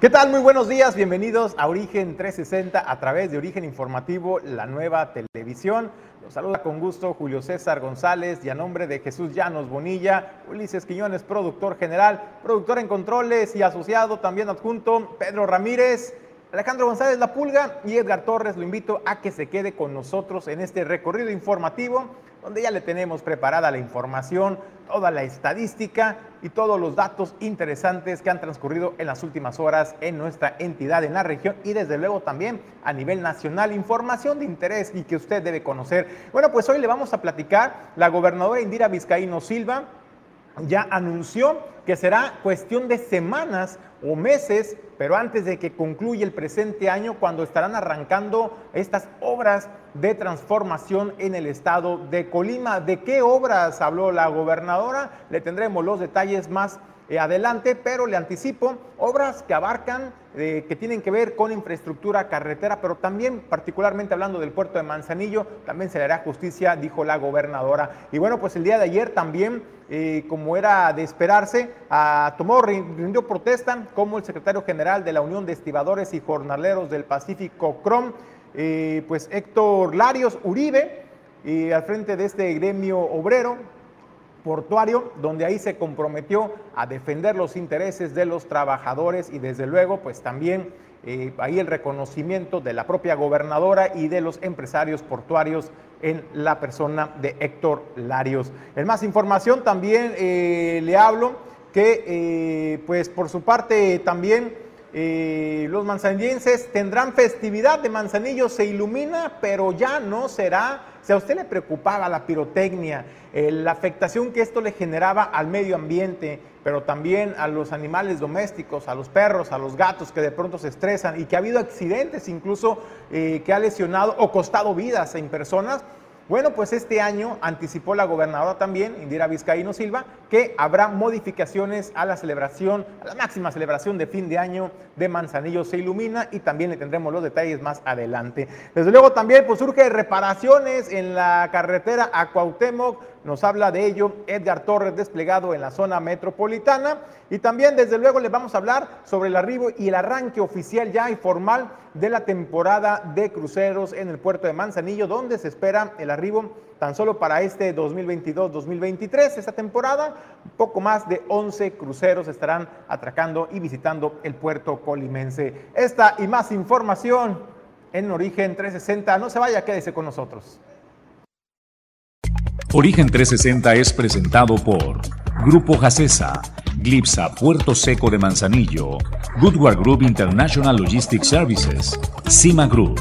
¿Qué tal? Muy buenos días, bienvenidos a Origen 360 a través de Origen Informativo, la nueva televisión. Los saluda con gusto Julio César González y a nombre de Jesús Llanos Bonilla, Ulises Quiñones, productor general, productor en controles y asociado también adjunto, Pedro Ramírez. Alejandro González La Pulga y Edgar Torres, lo invito a que se quede con nosotros en este recorrido informativo, donde ya le tenemos preparada la información, toda la estadística y todos los datos interesantes que han transcurrido en las últimas horas en nuestra entidad, en la región y desde luego también a nivel nacional. Información de interés y que usted debe conocer. Bueno, pues hoy le vamos a platicar la gobernadora Indira Vizcaíno Silva ya anunció que será cuestión de semanas o meses, pero antes de que concluya el presente año, cuando estarán arrancando estas obras de transformación en el estado de Colima. ¿De qué obras habló la gobernadora? Le tendremos los detalles más eh, adelante, pero le anticipo obras que abarcan, eh, que tienen que ver con infraestructura carretera, pero también particularmente hablando del puerto de Manzanillo, también se le hará justicia, dijo la gobernadora. Y bueno, pues el día de ayer también, eh, como era de esperarse, tomó, rindió protesta como el secretario general de la Unión de Estibadores y Jornaleros del Pacífico, CROM, pues Héctor Larios Uribe, al frente de este gremio obrero, portuario, donde ahí se comprometió a defender los intereses de los trabajadores y desde luego pues también eh, ahí el reconocimiento de la propia gobernadora y de los empresarios portuarios en la persona de Héctor Larios. En más información también eh, le hablo que eh, pues por su parte también los manzanillenses tendrán festividad de Manzanillo, se ilumina, pero ya no será si a usted le preocupaba la pirotecnia, eh, la afectación que esto le generaba al medio ambiente, pero también a los animales domésticos, a los perros, a los gatos que de pronto se estresan y que ha habido accidentes incluso eh, que ha lesionado o costado vidas en personas, bueno, pues este año anticipó la gobernadora también, Indira Vizcaíno Silva, que habrá modificaciones a la celebración, a la máxima celebración de fin de año de Manzanillo se ilumina y también le tendremos los detalles más adelante. Desde luego también pues surge reparaciones en la carretera a nos habla de ello Edgar Torres desplegado en la zona metropolitana y también desde luego le vamos a hablar sobre el arribo y el arranque oficial ya y formal de la temporada de cruceros en el puerto de Manzanillo donde se espera el arribo tan solo para este 2022-2023, esta temporada, poco más de 11 cruceros estarán atracando y visitando el puerto colimense. Esta y más información en Origen 360, no se vaya, quédese con nosotros. Origen 360 es presentado por Grupo Jacesa, Glipsa Puerto Seco de Manzanillo, Goodward Group International Logistics Services, Cima Group,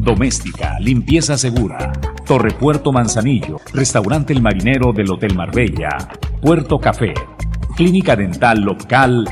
Doméstica, Limpieza Segura, Torre Puerto Manzanillo, Restaurante El Marinero del Hotel Marbella, Puerto Café, Clínica Dental Local,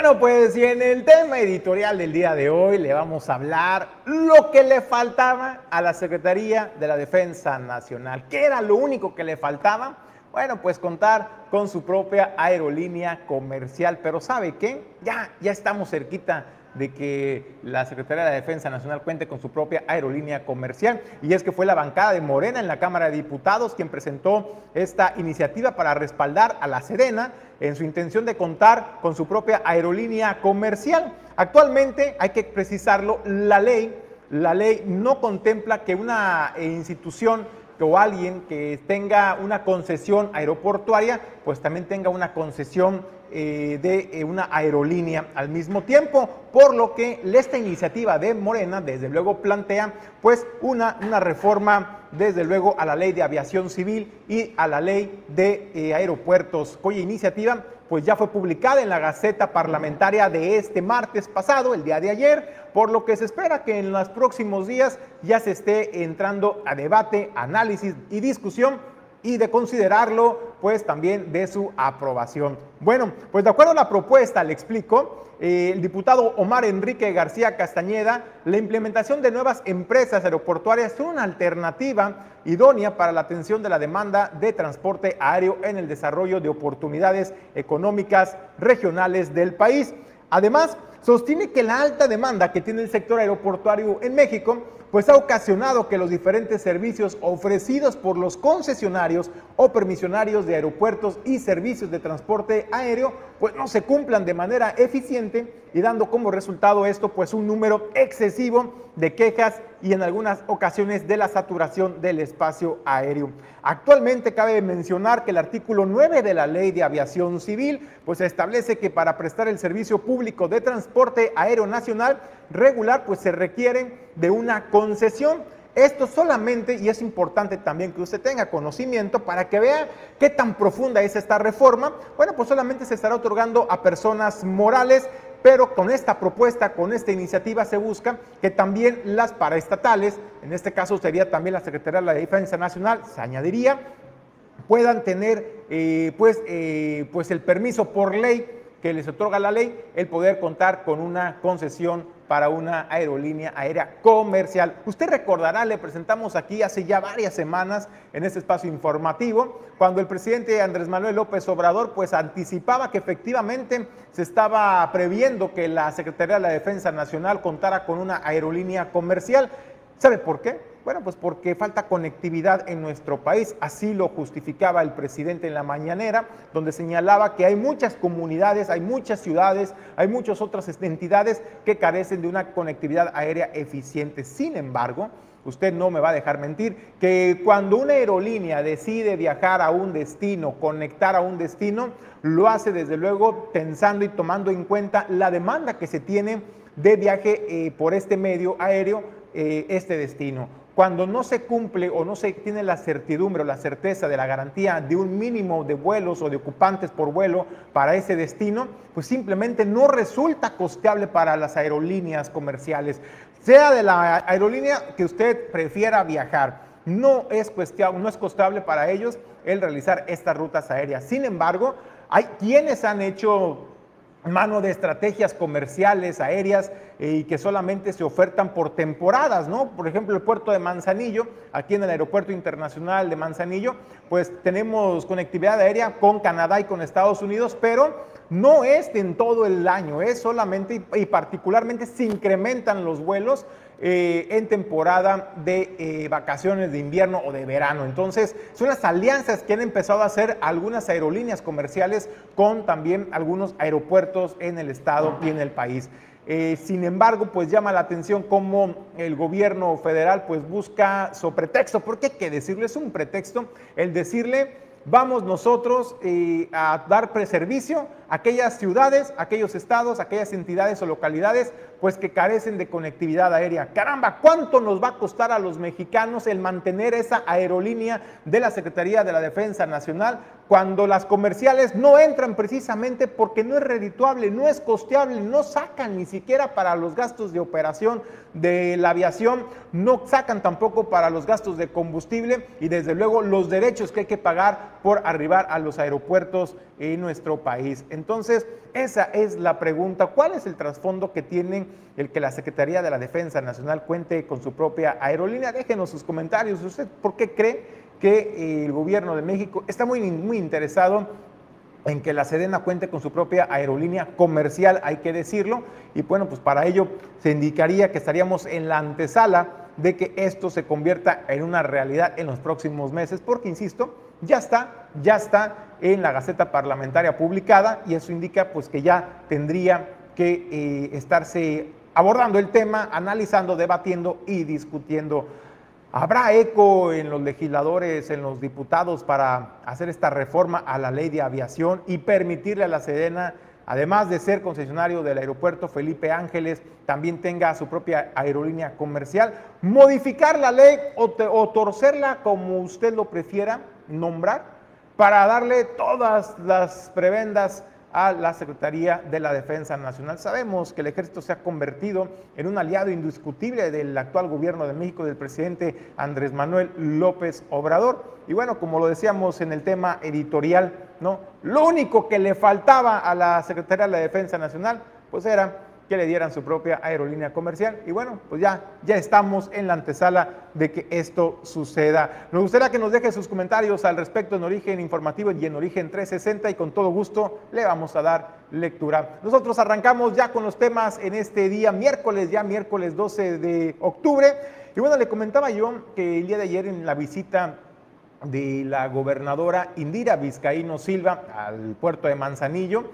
Bueno, pues y en el tema editorial del día de hoy le vamos a hablar lo que le faltaba a la Secretaría de la Defensa Nacional. ¿Qué era lo único que le faltaba? Bueno, pues contar con su propia aerolínea comercial. Pero ¿sabe qué? Ya, ya estamos cerquita de que la Secretaría de la Defensa Nacional cuente con su propia aerolínea comercial. Y es que fue la bancada de Morena en la Cámara de Diputados quien presentó esta iniciativa para respaldar a la Serena en su intención de contar con su propia aerolínea comercial. Actualmente, hay que precisarlo, la ley, la ley no contempla que una institución o alguien que tenga una concesión aeroportuaria, pues también tenga una concesión eh, de eh, una aerolínea al mismo tiempo, por lo que esta iniciativa de Morena desde luego plantea pues una, una reforma desde luego a la ley de aviación civil y a la ley de eh, aeropuertos, cuya iniciativa pues ya fue publicada en la Gaceta Parlamentaria de este martes pasado, el día de ayer, por lo que se espera que en los próximos días ya se esté entrando a debate, análisis y discusión y de considerarlo, pues también de su aprobación. Bueno, pues de acuerdo a la propuesta, le explico, eh, el diputado Omar Enrique García Castañeda, la implementación de nuevas empresas aeroportuarias es una alternativa idónea para la atención de la demanda de transporte aéreo en el desarrollo de oportunidades económicas regionales del país. Además, sostiene que la alta demanda que tiene el sector aeroportuario en México pues ha ocasionado que los diferentes servicios ofrecidos por los concesionarios o permisionarios de aeropuertos y servicios de transporte aéreo pues no se cumplan de manera eficiente y dando como resultado esto pues un número excesivo de quejas y en algunas ocasiones de la saturación del espacio aéreo. Actualmente cabe mencionar que el artículo 9 de la Ley de Aviación Civil pues establece que para prestar el servicio público de transporte aéreo nacional regular pues se requiere de una concesión. Esto solamente, y es importante también que usted tenga conocimiento para que vea qué tan profunda es esta reforma, bueno, pues solamente se estará otorgando a personas morales, pero con esta propuesta, con esta iniciativa se busca que también las paraestatales, en este caso sería también la Secretaría de la Defensa Nacional, se añadiría, puedan tener eh, pues, eh, pues el permiso por ley que les otorga la ley, el poder contar con una concesión para una aerolínea aérea comercial. Usted recordará, le presentamos aquí hace ya varias semanas en este espacio informativo, cuando el presidente Andrés Manuel López Obrador pues anticipaba que efectivamente se estaba previendo que la Secretaría de la Defensa Nacional contara con una aerolínea comercial. ¿Sabe por qué? Bueno, pues porque falta conectividad en nuestro país. Así lo justificaba el presidente en la mañanera, donde señalaba que hay muchas comunidades, hay muchas ciudades, hay muchas otras entidades que carecen de una conectividad aérea eficiente. Sin embargo, usted no me va a dejar mentir, que cuando una aerolínea decide viajar a un destino, conectar a un destino, lo hace desde luego pensando y tomando en cuenta la demanda que se tiene de viaje eh, por este medio aéreo, eh, este destino. Cuando no se cumple o no se tiene la certidumbre o la certeza de la garantía de un mínimo de vuelos o de ocupantes por vuelo para ese destino, pues simplemente no resulta costeable para las aerolíneas comerciales. Sea de la aerolínea que usted prefiera viajar, no es, no es costeable para ellos el realizar estas rutas aéreas. Sin embargo, hay quienes han hecho mano de estrategias comerciales aéreas eh, y que solamente se ofertan por temporadas, ¿no? Por ejemplo, el puerto de Manzanillo, aquí en el Aeropuerto Internacional de Manzanillo, pues tenemos conectividad aérea con Canadá y con Estados Unidos, pero no es en todo el año, es solamente y particularmente se incrementan los vuelos eh, en temporada de eh, vacaciones de invierno o de verano. Entonces, son las alianzas que han empezado a hacer algunas aerolíneas comerciales con también algunos aeropuertos en el estado y en el país. Eh, sin embargo, pues llama la atención cómo el gobierno federal pues busca su pretexto, porque hay que decirle, es un pretexto el decirle, vamos nosotros a dar preservicio a aquellas ciudades, aquellos estados, aquellas entidades o localidades pues que carecen de conectividad aérea. Caramba, ¿cuánto nos va a costar a los mexicanos el mantener esa aerolínea de la Secretaría de la Defensa Nacional cuando las comerciales no entran precisamente porque no es redituable, no es costeable, no sacan ni siquiera para los gastos de operación de la aviación, no sacan tampoco para los gastos de combustible y desde luego los derechos que hay que pagar por arribar a los aeropuertos en nuestro país. Entonces, esa es la pregunta. ¿Cuál es el trasfondo que tienen el que la Secretaría de la Defensa Nacional cuente con su propia aerolínea? Déjenos sus comentarios. ¿Usted por qué cree que el gobierno de México está muy, muy interesado en que la Sedena cuente con su propia aerolínea comercial, hay que decirlo, y bueno, pues para ello se indicaría que estaríamos en la antesala de que esto se convierta en una realidad en los próximos meses, porque, insisto, ya está, ya está en la Gaceta Parlamentaria publicada y eso indica pues que ya tendría que eh, estarse abordando el tema, analizando, debatiendo y discutiendo. ¿Habrá eco en los legisladores, en los diputados para hacer esta reforma a la ley de aviación y permitirle a la Sedena, además de ser concesionario del aeropuerto Felipe Ángeles, también tenga su propia aerolínea comercial? ¿Modificar la ley o, o torcerla como usted lo prefiera nombrar? para darle todas las prebendas a la Secretaría de la Defensa Nacional. Sabemos que el ejército se ha convertido en un aliado indiscutible del actual gobierno de México, del presidente Andrés Manuel López Obrador. Y bueno, como lo decíamos en el tema editorial, ¿no? Lo único que le faltaba a la Secretaría de la Defensa Nacional, pues era que le dieran su propia aerolínea comercial. Y bueno, pues ya, ya estamos en la antesala de que esto suceda. Nos gustaría que nos deje sus comentarios al respecto en Origen Informativo y en Origen 360 y con todo gusto le vamos a dar lectura. Nosotros arrancamos ya con los temas en este día, miércoles, ya miércoles 12 de octubre. Y bueno, le comentaba yo que el día de ayer en la visita de la gobernadora Indira Vizcaíno Silva al puerto de Manzanillo,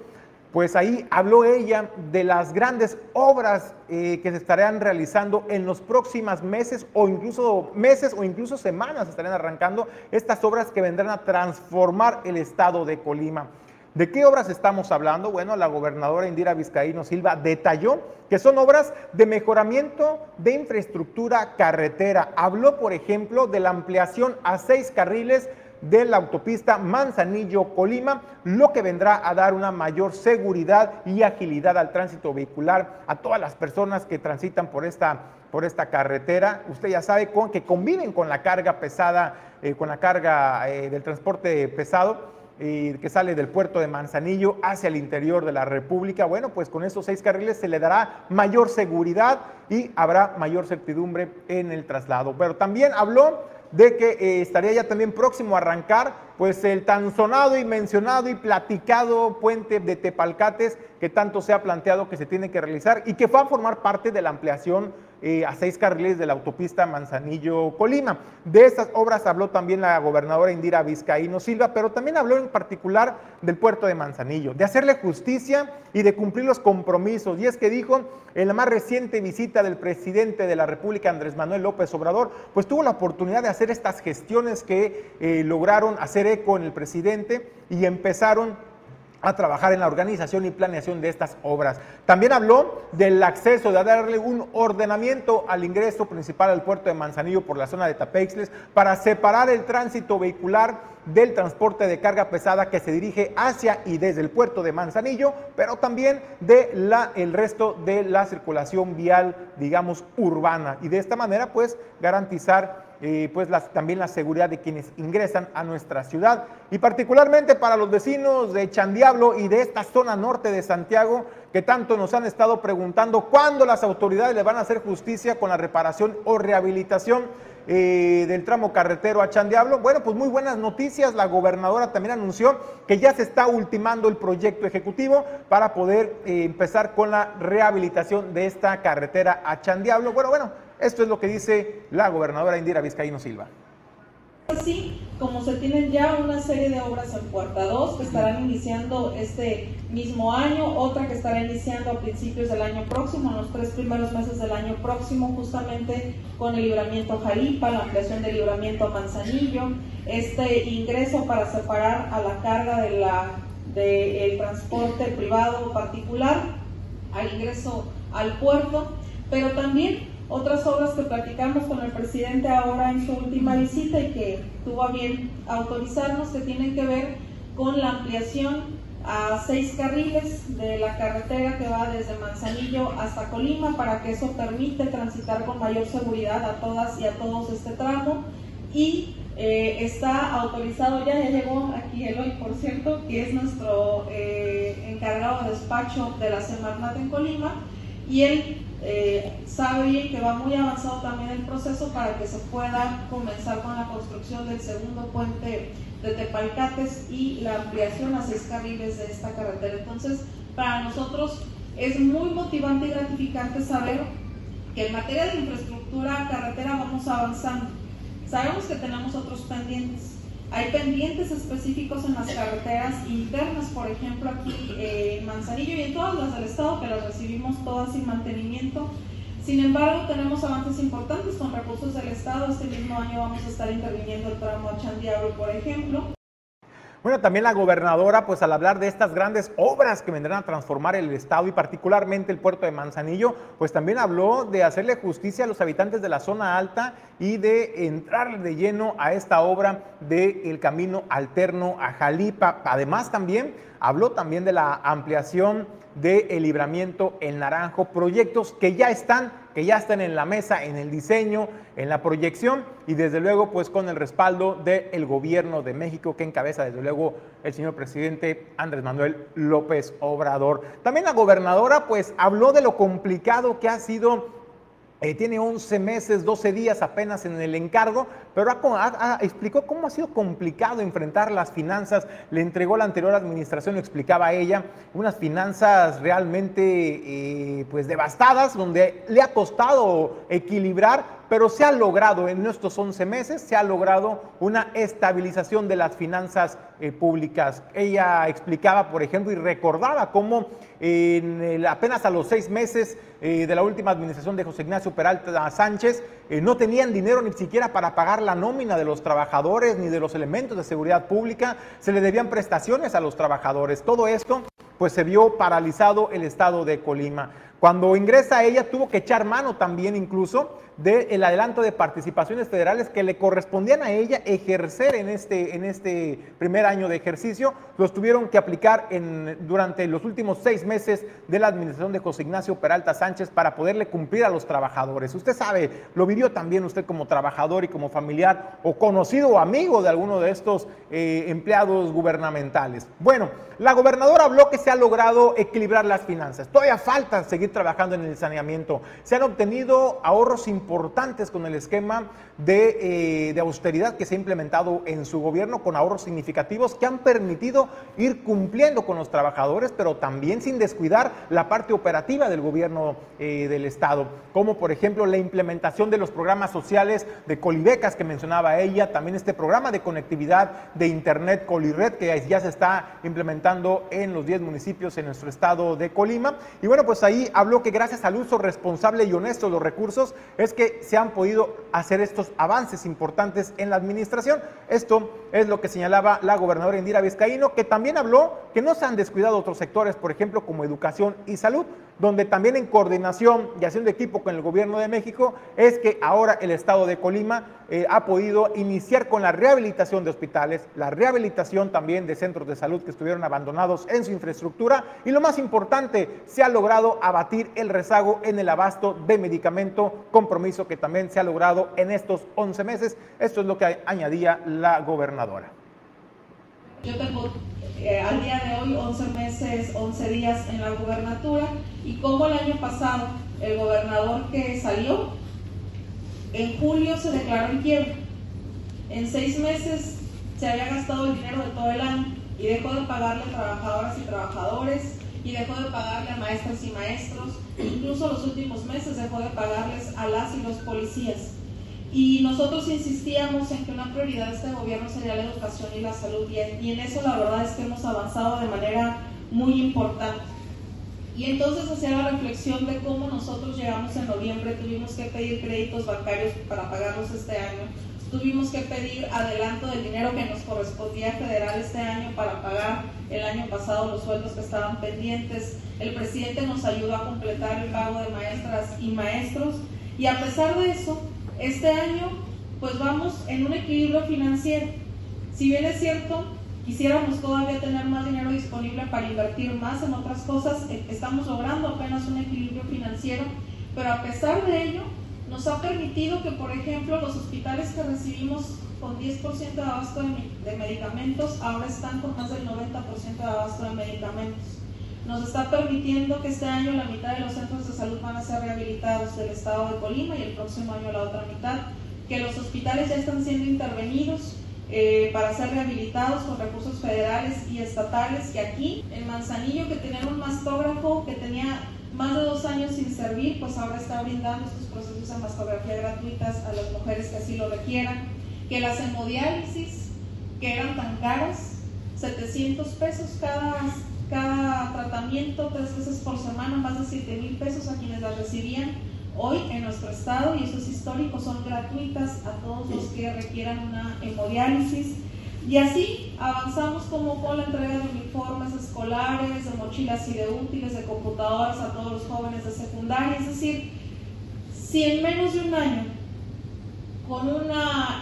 pues ahí habló ella de las grandes obras eh, que se estarán realizando en los próximos meses o incluso meses o incluso semanas estarán arrancando estas obras que vendrán a transformar el estado de Colima. ¿De qué obras estamos hablando? Bueno, la gobernadora Indira Vizcaíno Silva detalló que son obras de mejoramiento de infraestructura carretera. Habló, por ejemplo, de la ampliación a seis carriles de la autopista Manzanillo-Colima, lo que vendrá a dar una mayor seguridad y agilidad al tránsito vehicular a todas las personas que transitan por esta, por esta carretera. Usted ya sabe con, que conviven con la carga pesada, eh, con la carga eh, del transporte pesado. Que sale del puerto de Manzanillo hacia el interior de la República. Bueno, pues con estos seis carriles se le dará mayor seguridad y habrá mayor certidumbre en el traslado. Pero también habló de que eh, estaría ya también próximo a arrancar pues el tan sonado y mencionado y platicado puente de Tepalcates que tanto se ha planteado que se tiene que realizar y que va a formar parte de la ampliación eh, a seis carriles de la autopista Manzanillo-Colima. De estas obras habló también la gobernadora Indira Vizcaíno Silva, pero también habló en particular del puerto de Manzanillo, de hacerle justicia y de cumplir los compromisos. Y es que dijo, en la más reciente visita del presidente de la República, Andrés Manuel López Obrador, pues tuvo la oportunidad de hacer estas gestiones que eh, lograron hacer eco en el presidente y empezaron a trabajar en la organización y planeación de estas obras. También habló del acceso, de darle un ordenamiento al ingreso principal al puerto de Manzanillo por la zona de Tapeixles para separar el tránsito vehicular del transporte de carga pesada que se dirige hacia y desde el puerto de Manzanillo, pero también de resto de la circulación vial, digamos, urbana. Y de esta manera, pues, garantizar pues también la seguridad de quienes ingresan a nuestra ciudad y particularmente para los vecinos de Chandiablo y de esta zona norte de Santiago que tanto nos han estado preguntando cuándo las autoridades le van a hacer justicia con la reparación o rehabilitación eh, del tramo carretero a Chandiablo. Bueno, pues muy buenas noticias. La gobernadora también anunció que ya se está ultimando el proyecto ejecutivo para poder eh, empezar con la rehabilitación de esta carretera a Chandiablo. Bueno, bueno, esto es lo que dice la gobernadora Indira Vizcaíno Silva. Así como se tienen ya una serie de obras en Puerta 2 que estarán iniciando este mismo año, otra que estará iniciando a principios del año próximo, en los tres primeros meses del año próximo, justamente con el libramiento Jalipa, la ampliación del libramiento Manzanillo, este ingreso para separar a la carga de la del transporte privado particular al ingreso al puerto, pero también otras obras que platicamos con el presidente ahora en su última visita y que tuvo a bien autorizarnos que tienen que ver con la ampliación a seis carriles de la carretera que va desde Manzanillo hasta Colima para que eso permite transitar con mayor seguridad a todas y a todos este tramo. Y eh, está autorizado, ya, llegó aquí Eloy, por cierto, que es nuestro eh, encargado de despacho de la Semarnat en Colima, y él eh, sabe bien que va muy avanzado también el proceso para que se pueda comenzar con la construcción del segundo puente de Tepalcates y la ampliación a seis carriles de esta carretera. Entonces, para nosotros es muy motivante y gratificante saber que en materia de infraestructura carretera vamos avanzando. Sabemos que tenemos otros pendientes, hay pendientes específicos en las carreteras internas, por ejemplo aquí en Manzanillo y en todas las del estado que las recibimos todas sin mantenimiento. Sin embargo, tenemos avances importantes con recursos del estado. Este mismo año vamos a estar interviniendo el tramo a Chandiablo, por ejemplo. Bueno, también la gobernadora, pues al hablar de estas grandes obras que vendrán a transformar el estado y particularmente el puerto de Manzanillo, pues también habló de hacerle justicia a los habitantes de la zona alta y de entrar de lleno a esta obra del camino alterno a Jalipa. Además también habló también de la ampliación de El Libramiento El Naranjo, proyectos que ya están, que ya están en la mesa, en el diseño, en la proyección y desde luego pues con el respaldo del gobierno de México que encabeza desde luego el señor presidente Andrés Manuel López Obrador. También la gobernadora pues habló de lo complicado que ha sido eh, tiene 11 meses, 12 días apenas en el encargo, pero explicó cómo ha sido complicado enfrentar las finanzas. Le entregó la anterior administración, lo explicaba ella, unas finanzas realmente eh, pues devastadas, donde le ha costado equilibrar pero se ha logrado en estos 11 meses, se ha logrado una estabilización de las finanzas eh, públicas. Ella explicaba, por ejemplo, y recordaba cómo en apenas a los seis meses eh, de la última administración de José Ignacio Peralta Sánchez, eh, no tenían dinero ni siquiera para pagar la nómina de los trabajadores ni de los elementos de seguridad pública, se le debían prestaciones a los trabajadores. Todo esto pues se vio paralizado el estado de Colima. Cuando ingresa ella tuvo que echar mano también incluso del adelanto de participaciones federales que le correspondían a ella ejercer en este, en este primer año de ejercicio, los tuvieron que aplicar en, durante los últimos seis meses de la administración de José Ignacio Peralta Sánchez para poderle cumplir a los trabajadores. Usted sabe, lo vivió también usted como trabajador y como familiar o conocido o amigo de alguno de estos eh, empleados gubernamentales. Bueno, la gobernadora habló que se ha logrado equilibrar las finanzas. Todavía falta seguir trabajando en el saneamiento. Se han obtenido ahorros importantes importantes con el esquema de, eh, de, austeridad que se ha implementado en su gobierno con ahorros significativos que han permitido ir cumpliendo con los trabajadores, pero también sin descuidar la parte operativa del gobierno eh, del Estado, como por ejemplo la implementación de los programas sociales de Colibecas que mencionaba ella, también este programa de conectividad de Internet Colired que ya se está implementando en los 10 municipios en nuestro estado de Colima. Y bueno, pues ahí habló que gracias al uso responsable y honesto de los recursos es que se han podido hacer estos avances importantes en la administración. Esto es lo que señalaba la gobernadora Indira Vizcaíno, que también habló que no se han descuidado otros sectores, por ejemplo, como educación y salud, donde también en coordinación y haciendo equipo con el gobierno de México, es que ahora el estado de Colima eh, ha podido iniciar con la rehabilitación de hospitales, la rehabilitación también de centros de salud que estuvieron abandonados en su infraestructura y lo más importante, se ha logrado abatir el rezago en el abasto de medicamento, compromiso que también se ha logrado en estos 11 meses. Esto es lo que añadía la gobernadora. Yo tengo eh, al día de hoy 11 meses, 11 días en la gobernatura y como el año pasado el gobernador que salió en julio se declaró en quiebra. En seis meses se había gastado el dinero de todo el año y dejó de pagarle a trabajadoras y trabajadores y dejó de pagarle a maestras y maestros. Incluso los últimos meses dejó de pagarles a las y los policías. Y nosotros insistíamos en que una prioridad de este gobierno sería la educación y la salud y en eso la verdad es que hemos avanzado de manera muy importante. Y entonces hacía la reflexión de cómo nosotros llegamos en noviembre, tuvimos que pedir créditos bancarios para pagarlos este año, tuvimos que pedir adelanto del dinero que nos correspondía federal este año para pagar el año pasado los sueldos que estaban pendientes. El presidente nos ayudó a completar el pago de maestras y maestros y a pesar de eso, este año pues vamos en un equilibrio financiero. Si bien es cierto, quisiéramos todavía tener más dinero disponible para invertir más en otras cosas, eh, estamos logrando apenas un equilibrio financiero, pero a pesar de ello, nos ha permitido que, por ejemplo, los hospitales que recibimos con 10% de abasto de, medicamentos ahora están con más del 90% de abasto de medicamentos. Nos está permitiendo que este año la mitad de los centros de salud van a ser rehabilitados del estado de Colima y el próximo año la otra mitad, que los hospitales ya están siendo intervenidos eh, para ser rehabilitados con recursos federales y estatales, que aquí en Manzanillo, que tenía un mastógrafo que tenía más de dos años sin servir, pues ahora está brindando estos procesos de mastografía gratuitas a las mujeres que así lo requieran, que las hemodiálisis, que eran tan caras, 700 pesos cada, cada tratamiento, tres veces por semana, más de 7 mil pesos a quienes las recibían, hoy en nuestro estado, y eso es histórico, son gratuitas a todos los que requieran una hemodiálisis. Y así avanzamos como con la entrega de uniformes escolares, de mochilas y de útiles, de computadoras a todos los jóvenes de secundaria. Es decir, si en menos de un año, con, una,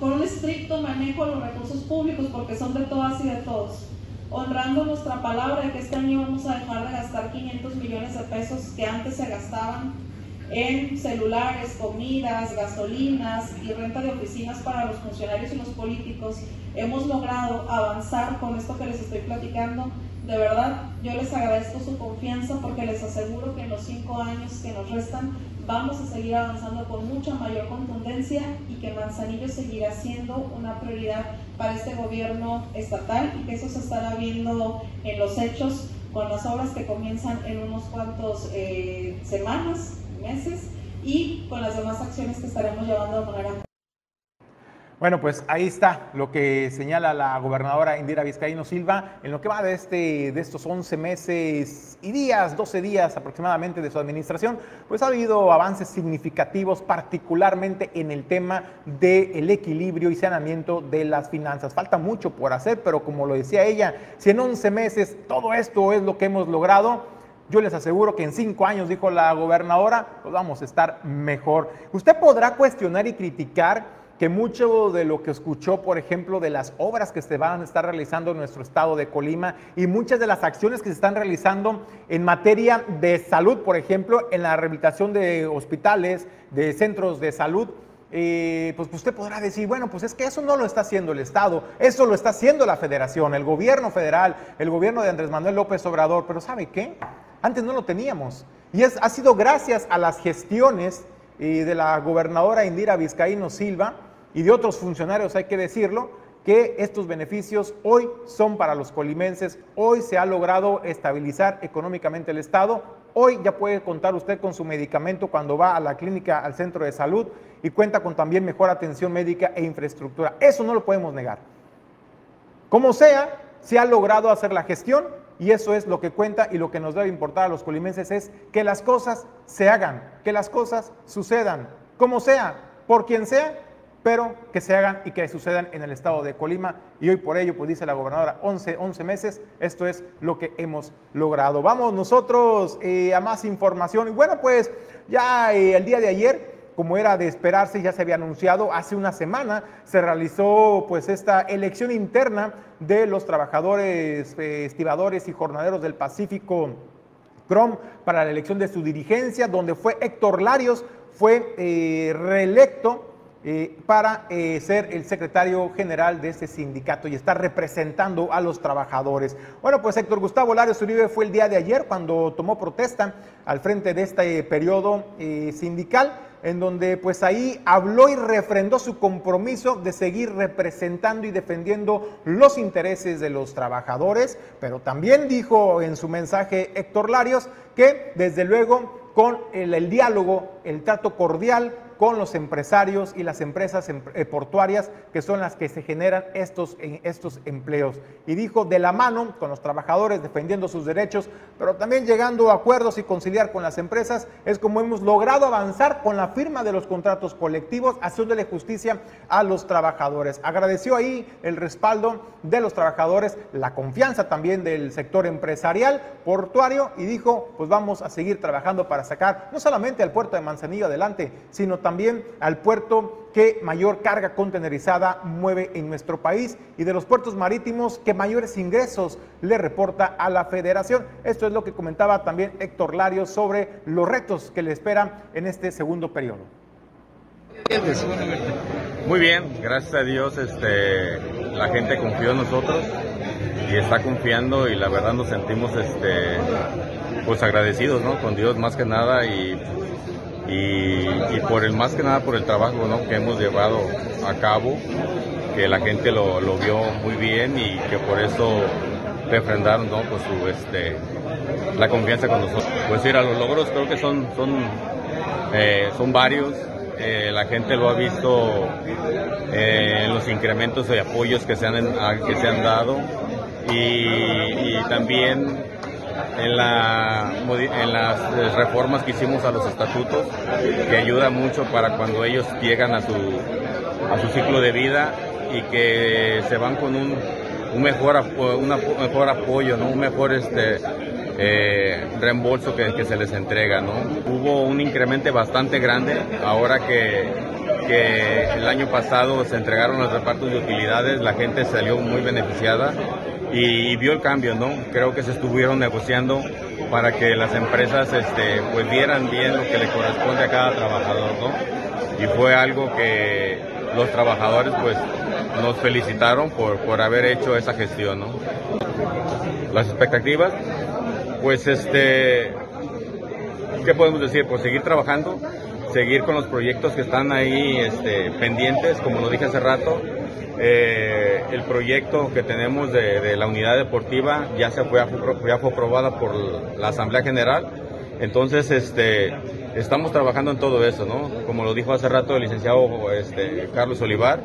con un estricto manejo de los recursos públicos, porque son de todas y de todos, honrando nuestra palabra de que este año vamos a dejar de gastar 500 millones de pesos que antes se gastaban en celulares, comidas, gasolinas y renta de oficinas para los funcionarios y los políticos, hemos logrado avanzar con esto que les estoy platicando. De verdad, yo les agradezco su confianza porque les aseguro que en los cinco años que nos restan vamos a seguir avanzando con mucha mayor contundencia y que Manzanillo seguirá siendo una prioridad para este gobierno estatal y que eso se estará viendo en los hechos con las obras que comienzan en unos cuantos eh, semanas meses y con las demás acciones que estaremos llevando de manera bueno, pues ahí está lo que señala la gobernadora Indira Vizcaíno Silva en lo que va de, este, de estos 11 meses y días, 12 días aproximadamente de su administración, pues ha habido avances significativos, particularmente en el tema del equilibrio y saneamiento de las finanzas. Falta mucho por hacer, pero como lo decía ella, si en 11 meses todo esto es lo que hemos logrado, yo les aseguro que en cinco años, dijo la gobernadora, pues vamos a estar mejor. Usted podrá cuestionar y criticar que mucho de lo que escuchó, por ejemplo, de las obras que se van a estar realizando en nuestro estado de Colima y muchas de las acciones que se están realizando en materia de salud, por ejemplo, en la rehabilitación de hospitales, de centros de salud, eh, pues usted podrá decir, bueno, pues es que eso no lo está haciendo el Estado, eso lo está haciendo la Federación, el gobierno federal, el gobierno de Andrés Manuel López Obrador, pero ¿sabe qué? Antes no lo teníamos. Y es, ha sido gracias a las gestiones eh, de la gobernadora Indira Vizcaíno Silva y de otros funcionarios, hay que decirlo, que estos beneficios hoy son para los colimenses, hoy se ha logrado estabilizar económicamente el Estado, hoy ya puede contar usted con su medicamento cuando va a la clínica, al centro de salud y cuenta con también mejor atención médica e infraestructura. Eso no lo podemos negar. Como sea, se ha logrado hacer la gestión y eso es lo que cuenta y lo que nos debe importar a los colimenses es que las cosas se hagan, que las cosas sucedan, como sea, por quien sea, pero que se hagan y que sucedan en el estado de Colima. Y hoy por ello, pues dice la gobernadora, 11, 11 meses, esto es lo que hemos logrado. Vamos nosotros eh, a más información. Y bueno, pues ya eh, el día de ayer como era de esperarse, ya se había anunciado, hace una semana se realizó pues esta elección interna de los trabajadores, eh, estibadores y jornaleros del Pacífico CROM para la elección de su dirigencia, donde fue Héctor Larios, fue eh, reelecto eh, para eh, ser el secretario general de este sindicato y estar representando a los trabajadores. Bueno, pues Héctor Gustavo Larios Uribe fue el día de ayer cuando tomó protesta al frente de este periodo sindical en donde pues ahí habló y refrendó su compromiso de seguir representando y defendiendo los intereses de los trabajadores, pero también dijo en su mensaje Héctor Larios que desde luego con el diálogo, el trato cordial, con los empresarios y las empresas em, eh, portuarias que son las que se generan estos, estos empleos. Y dijo de la mano con los trabajadores defendiendo sus derechos, pero también llegando a acuerdos y conciliar con las empresas, es como hemos logrado avanzar con la firma de los contratos colectivos, haciéndole justicia a los trabajadores. Agradeció ahí el respaldo de los trabajadores, la confianza también del sector empresarial portuario y dijo, pues vamos a seguir trabajando para sacar no solamente al puerto de Manzanillo adelante, sino también al puerto que mayor carga contenerizada mueve en nuestro país y de los puertos marítimos que mayores ingresos le reporta a la federación. Esto es lo que comentaba también Héctor Lario sobre los retos que le esperan en este segundo periodo. Muy bien, gracias a Dios este, la gente confió en nosotros y está confiando y la verdad nos sentimos este, pues agradecidos ¿no? con Dios más que nada y y, por el más que nada por el trabajo que hemos llevado a cabo, que la gente lo, vio muy bien y que por eso refrendaron ¿no? pues su, este, la confianza con nosotros. Pues mira, los logros creo que son, son, eh, son varios. Eh, la gente lo ha visto eh, en los incrementos de apoyos que se han, que se han dado y también en, la, en las reformas que hicimos a los estatutos, que ayuda mucho para cuando ellos llegan a su, a su ciclo de vida y que se van con un, un mejor, mejor apoyo, ¿no? un mejor este, eh, reembolso que, que, se les entrega. ¿no? Hubo un incremento bastante grande ahora que, que el año pasado se entregaron los repartos de utilidades, la gente salió muy beneficiada y, vio el cambio, ¿no? Creo que se estuvieron negociando para que las empresas este, pues vieran bien lo que le corresponde a cada trabajador, ¿no? Y fue algo que los trabajadores pues nos felicitaron por, por haber hecho esa gestión, ¿no? Las expectativas, pues este, ¿qué podemos decir? Pues seguir trabajando, seguir con los proyectos que están ahí este, pendientes, como lo dije hace rato. Eh, el proyecto que tenemos de, la unidad deportiva ya se fue, ya aprobada por la Asamblea General. Entonces, este, estamos trabajando en todo eso, ¿no? Como lo dijo hace rato el licenciado este, Carlos Olivar,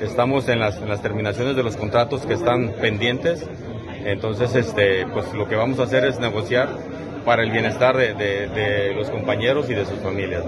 estamos en las, terminaciones de los contratos que están pendientes. Entonces, este, pues lo que vamos a hacer es negociar para el bienestar de, de los compañeros y de sus familias.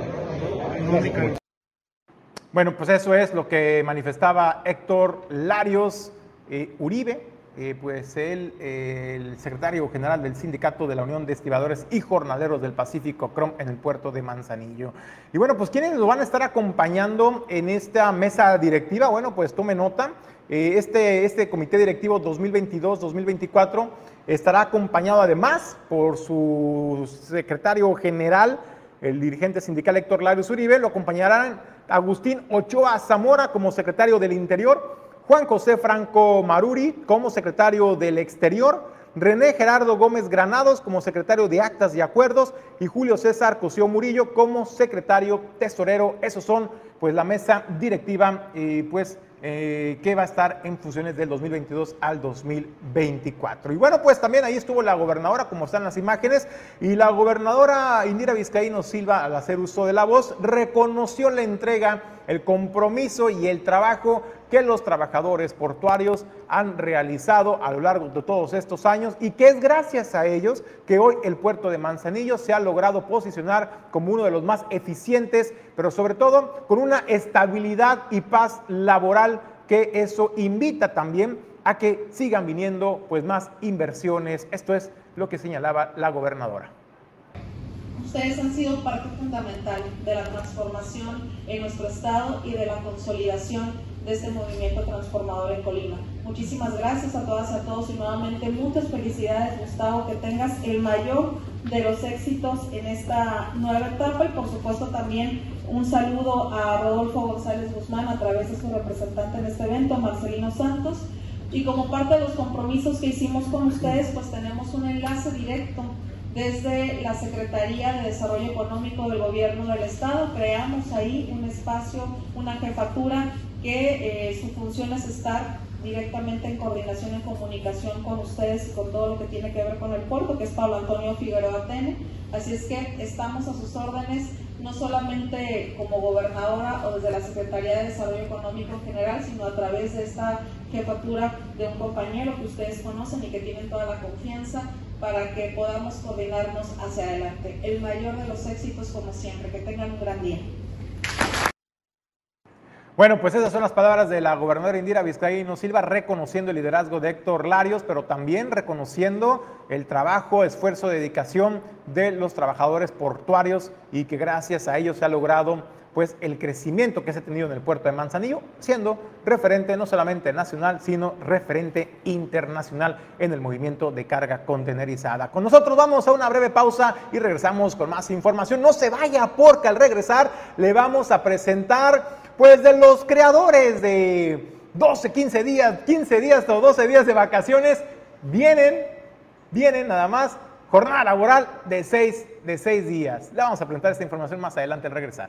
Bueno, pues eso es lo que manifestaba Héctor Larios eh, Uribe, eh, pues él, el secretario general del Sindicato de la Unión de Estibadores y Jornaleros del Pacífico, CROM, en el puerto de Manzanillo. Y bueno, pues quienes lo van a estar acompañando en esta mesa directiva, bueno, pues tome nota. Eh, este, este comité directivo 2022-2024 estará acompañado además por su secretario general, el dirigente sindical Héctor Larios Uribe, lo acompañarán Agustín Ochoa Zamora como secretario del Interior, Juan José Franco Maruri como secretario del Exterior, René Gerardo Gómez Granados como secretario de Actas y Acuerdos y Julio César Cosío Murillo como secretario tesorero. Esos son pues la mesa directiva y pues eh, que va a estar en funciones del 2022 al 2024. Y bueno, pues también ahí estuvo la gobernadora, como están las imágenes, y la gobernadora Indira Vizcaíno Silva, al hacer uso de la voz, reconoció la entrega, el compromiso y el trabajo que los trabajadores portuarios han realizado a lo largo de todos estos años y que es gracias a ellos que hoy el puerto de Manzanillo se ha logrado posicionar como uno de los más eficientes, pero sobre todo con una estabilidad y paz laboral que eso invita también a que sigan viniendo pues más inversiones. Esto es lo que señalaba la gobernadora. Ustedes han sido parte fundamental de la transformación en nuestro estado y de la consolidación de este movimiento transformador en Colima. Muchísimas gracias a todas y a todos y nuevamente muchas felicidades Gustavo, que tengas el mayor de los éxitos en esta nueva etapa y por supuesto también un saludo a Rodolfo González Guzmán a través de su representante en este evento, Marcelino Santos. Y como parte de los compromisos que hicimos con ustedes, pues tenemos un enlace directo desde la Secretaría de Desarrollo Económico del Gobierno del Estado. Creamos ahí un espacio, una jefatura que eh, su función es estar directamente en coordinación, en comunicación con ustedes y con todo lo que tiene que ver con el puerto, que es Pablo Antonio Figueroa Tene. Así es que estamos a sus órdenes, no solamente como gobernadora o desde la Secretaría de Desarrollo Económico en general, sino a través de esta jefatura de un compañero que ustedes conocen y que tienen toda la confianza para que podamos coordinarnos hacia adelante. El mayor de los éxitos, como siempre. Que tengan un gran día. Bueno, pues esas son las palabras de la gobernadora Indira Vizcaíno Silva, reconociendo el liderazgo de Héctor Larios, pero también reconociendo el trabajo, esfuerzo, dedicación de los trabajadores portuarios y que gracias a ellos se ha logrado pues el crecimiento que se ha tenido en el puerto de Manzanillo, siendo referente no solamente nacional, sino referente internacional en el movimiento de carga contenerizada. Con nosotros vamos a una breve pausa y regresamos con más información. No se vaya porque al regresar le vamos a presentar pues de los creadores de 12, 15 días, 15 días o 12 días de vacaciones, vienen, vienen nada más jornada laboral de 6 de seis días. Le vamos a presentar esta información más adelante al regresar.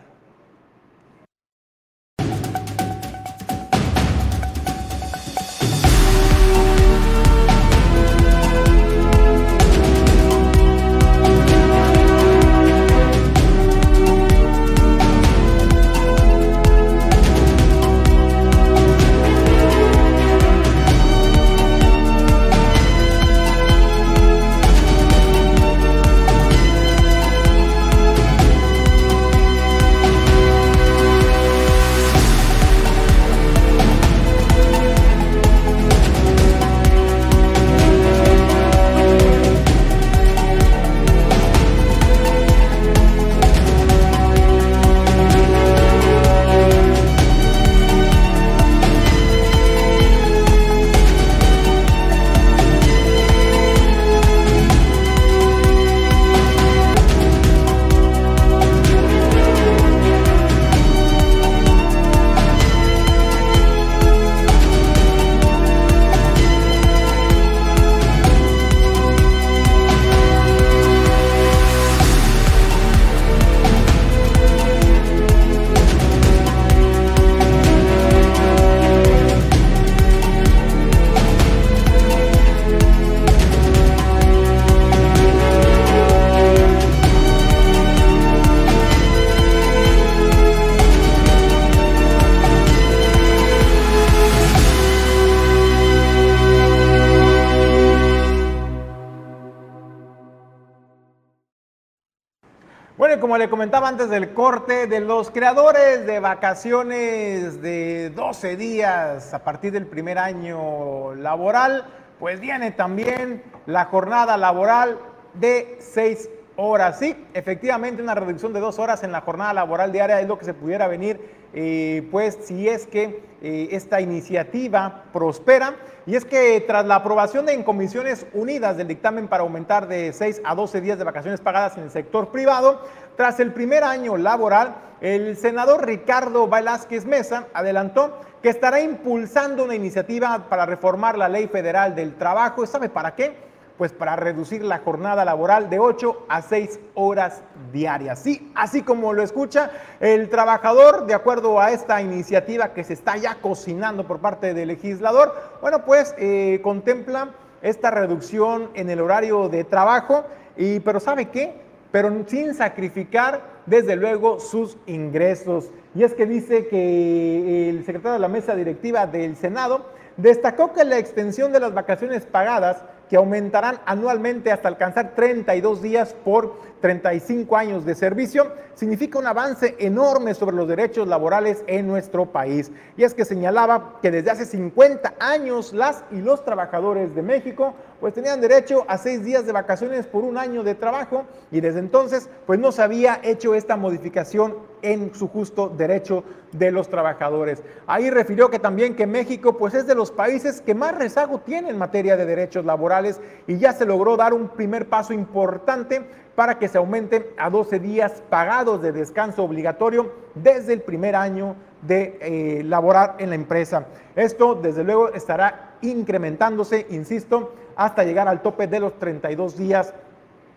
Le comentaba antes del corte, de los creadores de vacaciones de 12 días a partir del primer año laboral, pues viene también la jornada laboral de 6 horas. Sí, efectivamente una reducción de dos horas en la jornada laboral diaria es lo que se pudiera venir eh, pues si es que eh, esta iniciativa prospera. Y es que tras la aprobación en Comisiones Unidas del dictamen para aumentar de 6 a 12 días de vacaciones pagadas en el sector privado, tras el primer año laboral, el senador Ricardo Velázquez Mesa adelantó que estará impulsando una iniciativa para reformar la ley federal del trabajo. ¿Sabe para qué? Pues para reducir la jornada laboral de 8 a 6 horas diarias. Sí, así como lo escucha, el trabajador, de acuerdo a esta iniciativa que se está ya cocinando por parte del legislador, bueno, pues eh, contempla esta reducción en el horario de trabajo, y, pero ¿sabe qué? Pero sin sacrificar, desde luego, sus ingresos. Y es que dice que el secretario de la mesa directiva del Senado destacó que la extensión de las vacaciones pagadas que aumentarán anualmente hasta alcanzar 32 días por 35 años de servicio, significa un avance enorme sobre los derechos laborales en nuestro país. Y es que señalaba que desde hace 50 años las y los trabajadores de México pues tenían derecho a seis días de vacaciones por un año de trabajo y desde entonces pues no se había hecho esta modificación en su justo derecho de los trabajadores. Ahí refirió que también que México pues es de los países que más rezago tiene en materia de derechos laborales y ya se logró dar un primer paso importante para que se aumente a 12 días pagados de descanso obligatorio desde el primer año de eh, laborar en la empresa. Esto, desde luego, estará incrementándose, insisto, hasta llegar al tope de los 32 días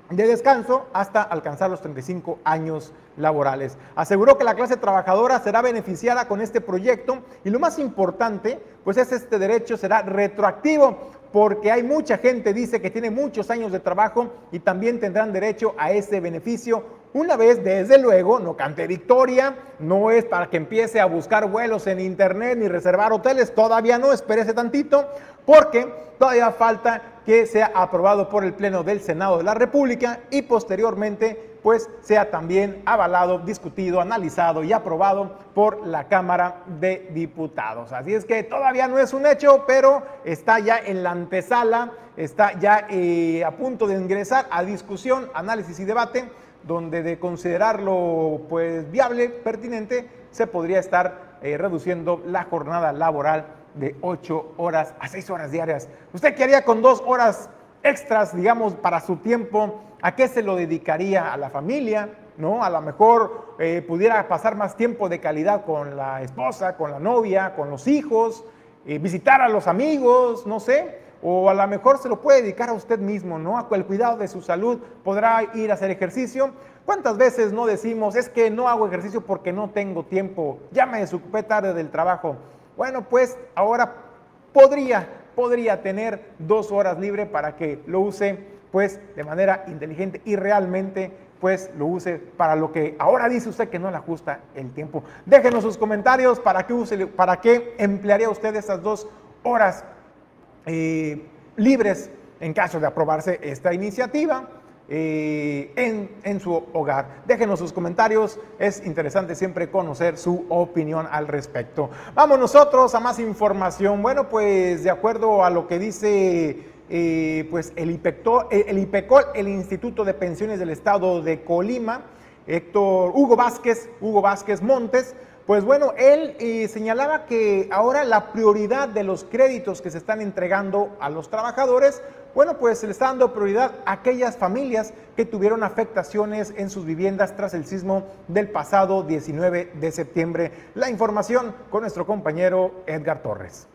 de descanso hasta alcanzar los 35 años laborales. Aseguró que la clase trabajadora será beneficiada con este proyecto y lo más importante, pues es este derecho será retroactivo porque hay mucha gente, dice, que tiene muchos años de trabajo y también tendrán derecho a ese beneficio. Una vez, desde luego, no cante victoria, no es para que empiece a buscar vuelos en internet ni reservar hoteles, todavía no, espérese tantito, porque todavía falta que sea aprobado por el Pleno del Senado de la República y posteriormente pues sea también avalado, discutido, analizado y aprobado por la Cámara de Diputados. Así es que todavía no es un hecho, pero está ya en la antesala, está ya eh, a punto de ingresar a discusión, análisis y debate, donde de considerarlo pues viable, pertinente, se podría estar eh, reduciendo la jornada laboral de 8 horas a 6 horas diarias. ¿Usted qué haría con dos horas extras, digamos, para su tiempo? ¿A qué se lo dedicaría? ¿A la familia? ¿No? A lo mejor eh, pudiera pasar más tiempo de calidad con la esposa, con la novia, con los hijos, visitar a los amigos, no sé. O a lo mejor se lo puede dedicar a usted mismo, ¿no? A el cuidado de su salud, podrá ir a hacer ejercicio. ¿Cuántas veces no decimos, es que no hago ejercicio porque no tengo tiempo, ya me desocupé tarde del trabajo? Bueno, pues ahora podría, podría tener dos horas libre para que lo use pues de manera inteligente y realmente pues lo use para lo que ahora dice usted que no le ajusta el tiempo. Déjenos sus comentarios para qué, use, para qué emplearía usted esas dos horas eh, libres en caso de aprobarse esta iniciativa. Eh, en, en, su hogar. Déjenos sus comentarios, es interesante siempre conocer su opinión al respecto. Vamos nosotros a más información. Bueno, pues de acuerdo a lo que dice eh, pues el, eh, el IPECOL, el Instituto de Pensiones del Estado de Colima, Héctor Hugo Vázquez, Hugo Vázquez Montes, pues bueno, él eh, señalaba que ahora la prioridad de los créditos que se están entregando a los trabajadores, bueno, pues se le está dando prioridad a aquellas familias que tuvieron afectaciones en sus viviendas tras el sismo del pasado 19 de septiembre. La información con nuestro compañero Edgar Torres.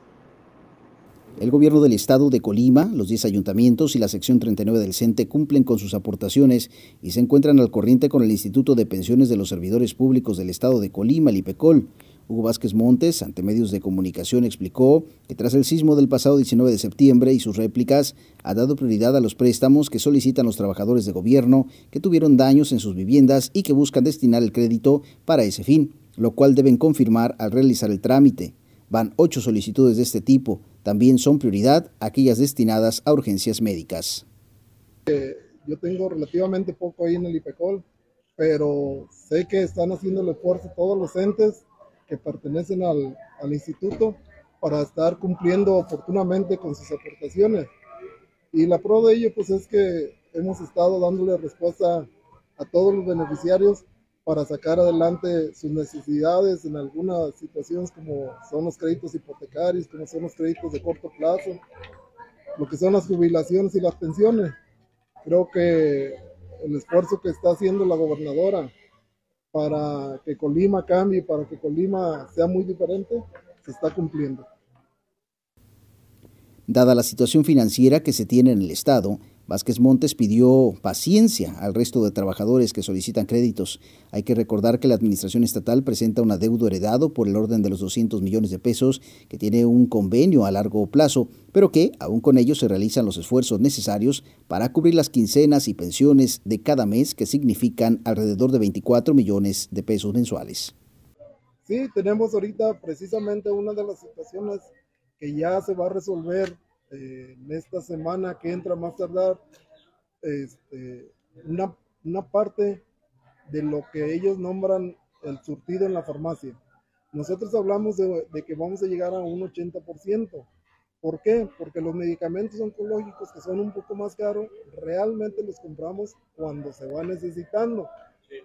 El gobierno del estado de Colima, los 10 ayuntamientos y la sección 39 del CENTE cumplen con sus aportaciones y se encuentran al corriente con el Instituto de Pensiones de los Servidores Públicos del estado de Colima, el IPECOL. Hugo Vázquez Montes, ante medios de comunicación, explicó que tras el sismo del pasado 19 de septiembre y sus réplicas, ha dado prioridad a los préstamos que solicitan los trabajadores de gobierno que tuvieron daños en sus viviendas y que buscan destinar el crédito para ese fin, lo cual deben confirmar al realizar el trámite. Van ocho solicitudes de este tipo, también son prioridad aquellas destinadas a urgencias médicas. Yo tengo relativamente poco ahí en el IPECOL, pero sé que están haciendo el esfuerzo todos los entes que pertenecen al, al instituto para estar cumpliendo oportunamente con sus aportaciones. Y la prueba de ello pues es que hemos estado dándole respuesta a todos los beneficiarios para sacar adelante sus necesidades en algunas situaciones como son los créditos hipotecarios, como son los créditos de corto plazo, lo que son las jubilaciones y las pensiones. Creo que el esfuerzo que está haciendo la gobernadora para que Colima cambie, para que Colima sea muy diferente, se está cumpliendo. Dada la situación financiera que se tiene en el Estado, Vázquez Montes pidió paciencia al resto de trabajadores que solicitan créditos. Hay que recordar que la Administración Estatal presenta un adeudo heredado por el orden de los 200 millones de pesos que tiene un convenio a largo plazo, pero que aún con ello se realizan los esfuerzos necesarios para cubrir las quincenas y pensiones de cada mes que significan alrededor de 24 millones de pesos mensuales. Sí, tenemos ahorita precisamente una de las situaciones que ya se va a resolver en esta semana que entra más tardar, este, una, una parte de lo que ellos nombran el surtido en la farmacia. Nosotros hablamos de, de, que vamos a llegar a un 80%. ¿Por qué? Porque los medicamentos oncológicos que son un poco más caros, realmente los compramos cuando se va necesitando.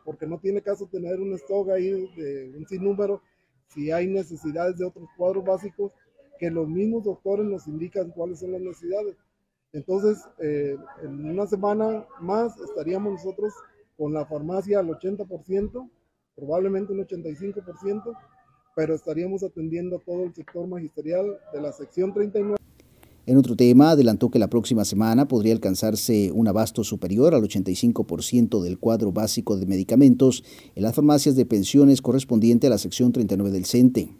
Porque no tiene caso tener un stock ahí de un sinnúmero si hay necesidades de otros cuadros básicos que los mismos doctores nos indican cuáles son las necesidades. Entonces, eh, en una semana más estaríamos nosotros con la farmacia al 80%, probablemente un 85%, pero estaríamos atendiendo a todo el sector magisterial de la sección 39. En otro tema, adelantó que la próxima semana podría alcanzarse un abasto superior al 85% del cuadro básico de medicamentos en las farmacias de pensiones correspondiente a la sección 39 del CENTE.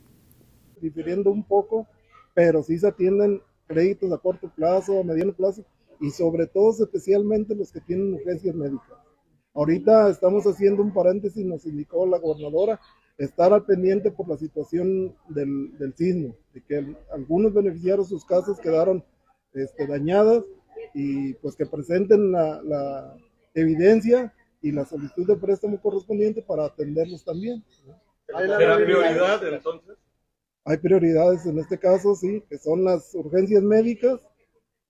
Difiriendo un poco pero sí se atienden créditos a corto plazo, a mediano plazo y sobre todo especialmente los que tienen urgencias médicas. Ahorita estamos haciendo un paréntesis, nos indicó la gobernadora, estar al pendiente por la situación del, sismo, de que algunos beneficiarios sus casas quedaron este, dañadas y pues que presenten la, evidencia y la solicitud de préstamo correspondiente para atenderlos también. ¿Será prioridad entonces? Hay prioridades en este caso, sí, que son las urgencias médicas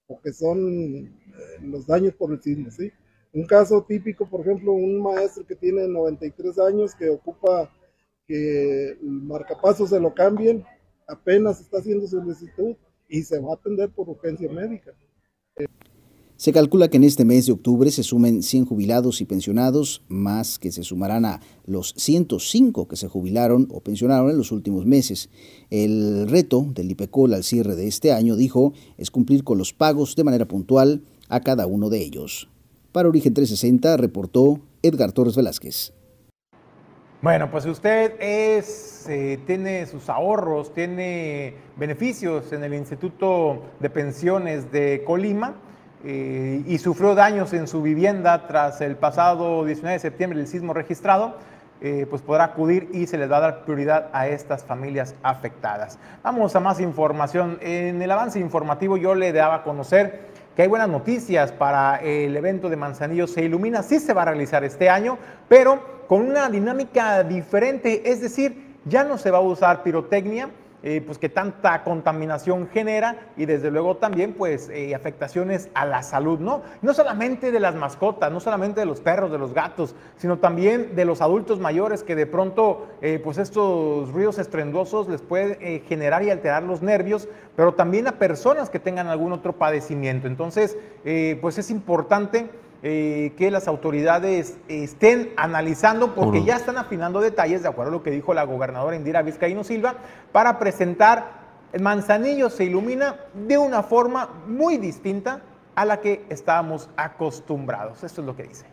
o que son eh, los daños por el sismo, sí. Un caso típico, por ejemplo, un maestro que tiene 93 años que ocupa que el marcapaso se lo cambien, apenas está haciendo solicitud y se va a atender por urgencia médica. Se calcula que en este mes de octubre se sumen 100 jubilados y pensionados, más que se sumarán a los 105 que se jubilaron o pensionaron en los últimos meses. El reto del IPECOL al cierre de este año, dijo, es cumplir con los pagos de manera puntual a cada uno de ellos. Para Origen 360 reportó Edgar Torres Velázquez. Bueno, pues usted eh, tiene sus ahorros, tiene beneficios en el Instituto de Pensiones de Colima eh, y sufrió daños en su vivienda tras el pasado 19 de septiembre el sismo registrado, eh, pues podrá acudir y se les va a dar prioridad a estas familias afectadas. Vamos a más información. En el avance informativo yo le daba a conocer que hay buenas noticias para el evento de Manzanillo Se Ilumina. Sí se va a realizar este año, pero con una dinámica diferente, es decir, ya no se va a usar pirotecnia, eh, pues que tanta contaminación genera y desde luego también pues eh, afectaciones a la salud, ¿no? No solamente de las mascotas, no solamente de los perros, de los gatos, sino también de los adultos mayores que de pronto eh, pues estos ruidos estruendosos les puede generar y alterar los nervios, pero también a personas que tengan algún otro padecimiento. Entonces, pues es importante eh, que las autoridades estén analizando porque ya están afinando detalles, de acuerdo a lo que dijo la gobernadora Indira Vizcaíno Silva, para presentar el manzanillo se ilumina de una forma muy distinta a la que estábamos acostumbrados. Esto es lo que dice.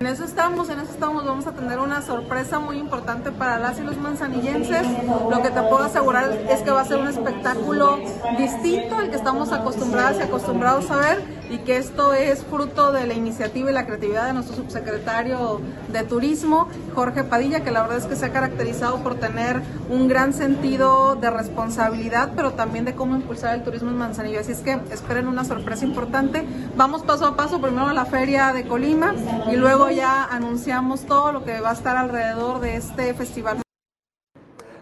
En eso estamos, en eso estamos, vamos a tener una sorpresa muy importante para las y los manzanillenses. Lo que te puedo asegurar es que va a ser un espectáculo distinto al que estamos acostumbradas y acostumbrados a ver y que esto es fruto de la iniciativa y la creatividad de nuestro subsecretario de Turismo, Jorge Padilla, que la verdad es que se ha caracterizado por tener un gran sentido de responsabilidad, pero también de cómo impulsar el turismo en Manzanillo. Así es que esperen una sorpresa importante. Vamos paso a paso, primero a la feria de Colima y luego ya anunciamos todo lo que va a estar alrededor de este festival.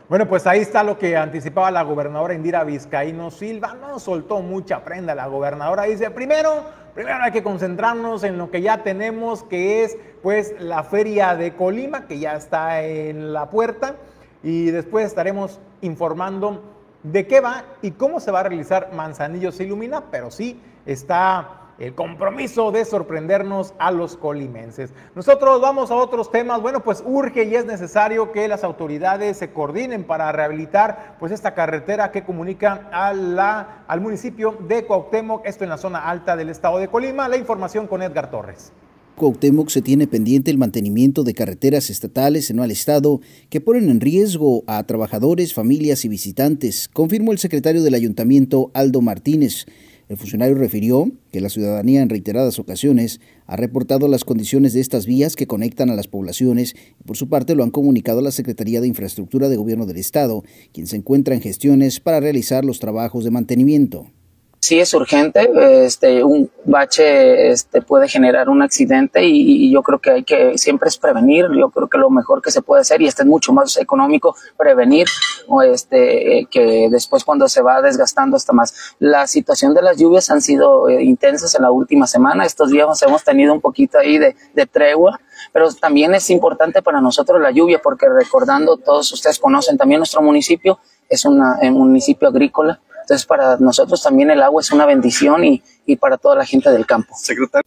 Bueno, pues ahí está lo que anticipaba la gobernadora Indira Vizcaíno Silva. No soltó mucha prenda la gobernadora. Dice, primero, primero hay que concentrarnos en lo que ya tenemos, que es pues la feria de Colima, que ya está en la puerta. Y después estaremos informando de qué va y cómo se va a realizar Manzanillo se ilumina, pero sí está el compromiso de sorprendernos a los colimenses. Nosotros vamos a otros temas. Bueno, pues urge y es necesario que las autoridades se coordinen para rehabilitar pues esta carretera que comunica al municipio de Cuauhtémoc, esto en la zona alta del estado de Colima. La información con Edgar Torres. Cuauhtémoc se tiene pendiente el mantenimiento de carreteras estatales en el estado que ponen en riesgo a trabajadores, familias y visitantes, confirmó el secretario del ayuntamiento Aldo Martínez. El funcionario refirió que la ciudadanía en reiteradas ocasiones ha reportado las condiciones de estas vías que conectan a las poblaciones. Y por su parte lo han comunicado a la Secretaría de Infraestructura de Gobierno del Estado, quien se encuentra en gestiones para realizar los trabajos de mantenimiento sí es urgente, este, un bache este, puede generar un accidente y, yo creo que hay que siempre es prevenir, yo creo que lo mejor que se puede hacer y este es mucho más económico prevenir o este, que después cuando se va desgastando hasta más. La situación de las lluvias han sido eh, intensas en la última semana, estos días hemos tenido un poquito ahí de, de tregua, pero también es importante para nosotros la lluvia porque recordando, todos ustedes conocen también nuestro municipio, es una, un municipio agrícola, entonces, para nosotros también el agua es una bendición y, y para toda la gente del campo. Secretario.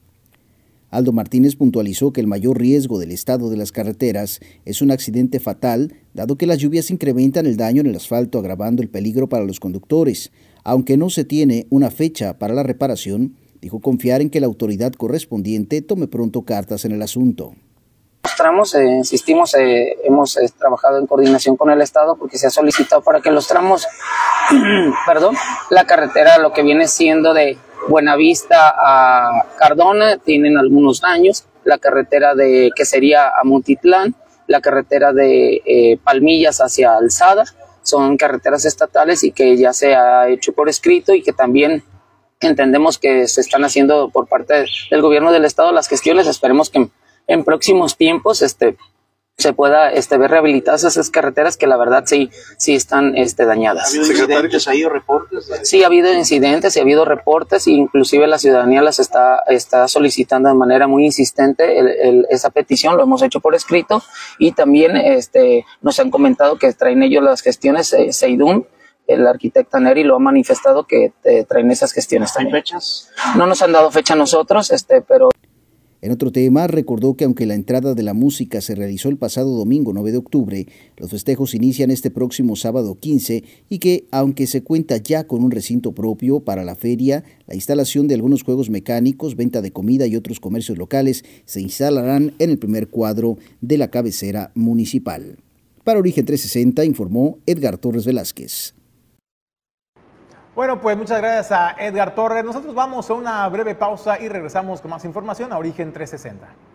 Aldo Martínez puntualizó que el mayor riesgo del estado de las carreteras es un accidente fatal, dado que las lluvias incrementan el daño en el asfalto, agravando el peligro para los conductores. Aunque no se tiene una fecha para la reparación, dijo confiar en que la autoridad correspondiente tome pronto cartas en el asunto tramos, eh, insistimos, eh, hemos eh, trabajado en coordinación con el Estado porque se ha solicitado para que los tramos, perdón, la carretera, lo que viene siendo de Buenavista a Cardona, tienen algunos daños, la carretera de que sería a Montitlán, la carretera de Palmillas hacia Alzada, son carreteras estatales y que ya se ha hecho por escrito y que también entendemos que se están haciendo por parte del gobierno del estado las gestiones. Esperemos que en próximos tiempos este, se pueda este, ver rehabilitadas esas carreteras que la verdad sí, sí están este, dañadas. ¿Ha habido incidentes? ¿Ha habido reportes? Sí, ha habido incidentes y ha habido reportes e inclusive la ciudadanía las está, está solicitando de manera muy insistente esa petición, lo hemos hecho por escrito y también este, nos han comentado que traen ellos las gestiones, eh, Seidun, el arquitecto Neri lo ha manifestado que eh, traen esas gestiones también. ¿Hay fechas? No nos han dado fecha a nosotros, este, pero... En otro tema, recordó que aunque la entrada de la música se realizó el pasado domingo 9 de octubre, los festejos inician este próximo sábado 15 y que, aunque se cuenta ya con un recinto propio para la feria, la instalación de algunos juegos mecánicos, venta de comida y otros comercios locales se instalarán en el primer cuadro de la cabecera municipal. Para Origen 360 informó Edgar Torres Velázquez. Bueno, pues muchas gracias a Edgar Torres. Nosotros vamos a una breve pausa y regresamos con más información a Origen 360.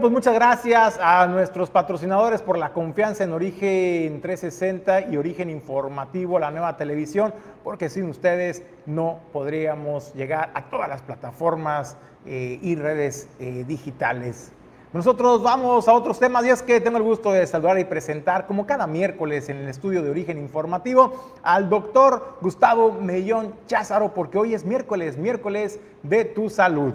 Pues muchas gracias a nuestros patrocinadores por la confianza en Origen 360 y Origen Informativo, la nueva televisión, porque sin ustedes no podríamos llegar a todas las plataformas eh, y redes eh, digitales. Nosotros vamos a otros temas y es que tengo el gusto de saludar y presentar, como cada miércoles en el estudio de Origen Informativo, al doctor Gustavo Mellón Cházaro, porque hoy es miércoles, miércoles de tu salud.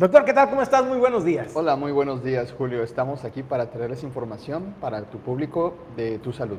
Doctor, ¿qué tal? ¿Cómo estás? Muy buenos días. Hola, muy buenos días, Julio. Estamos aquí para traerles información para tu público de tu salud.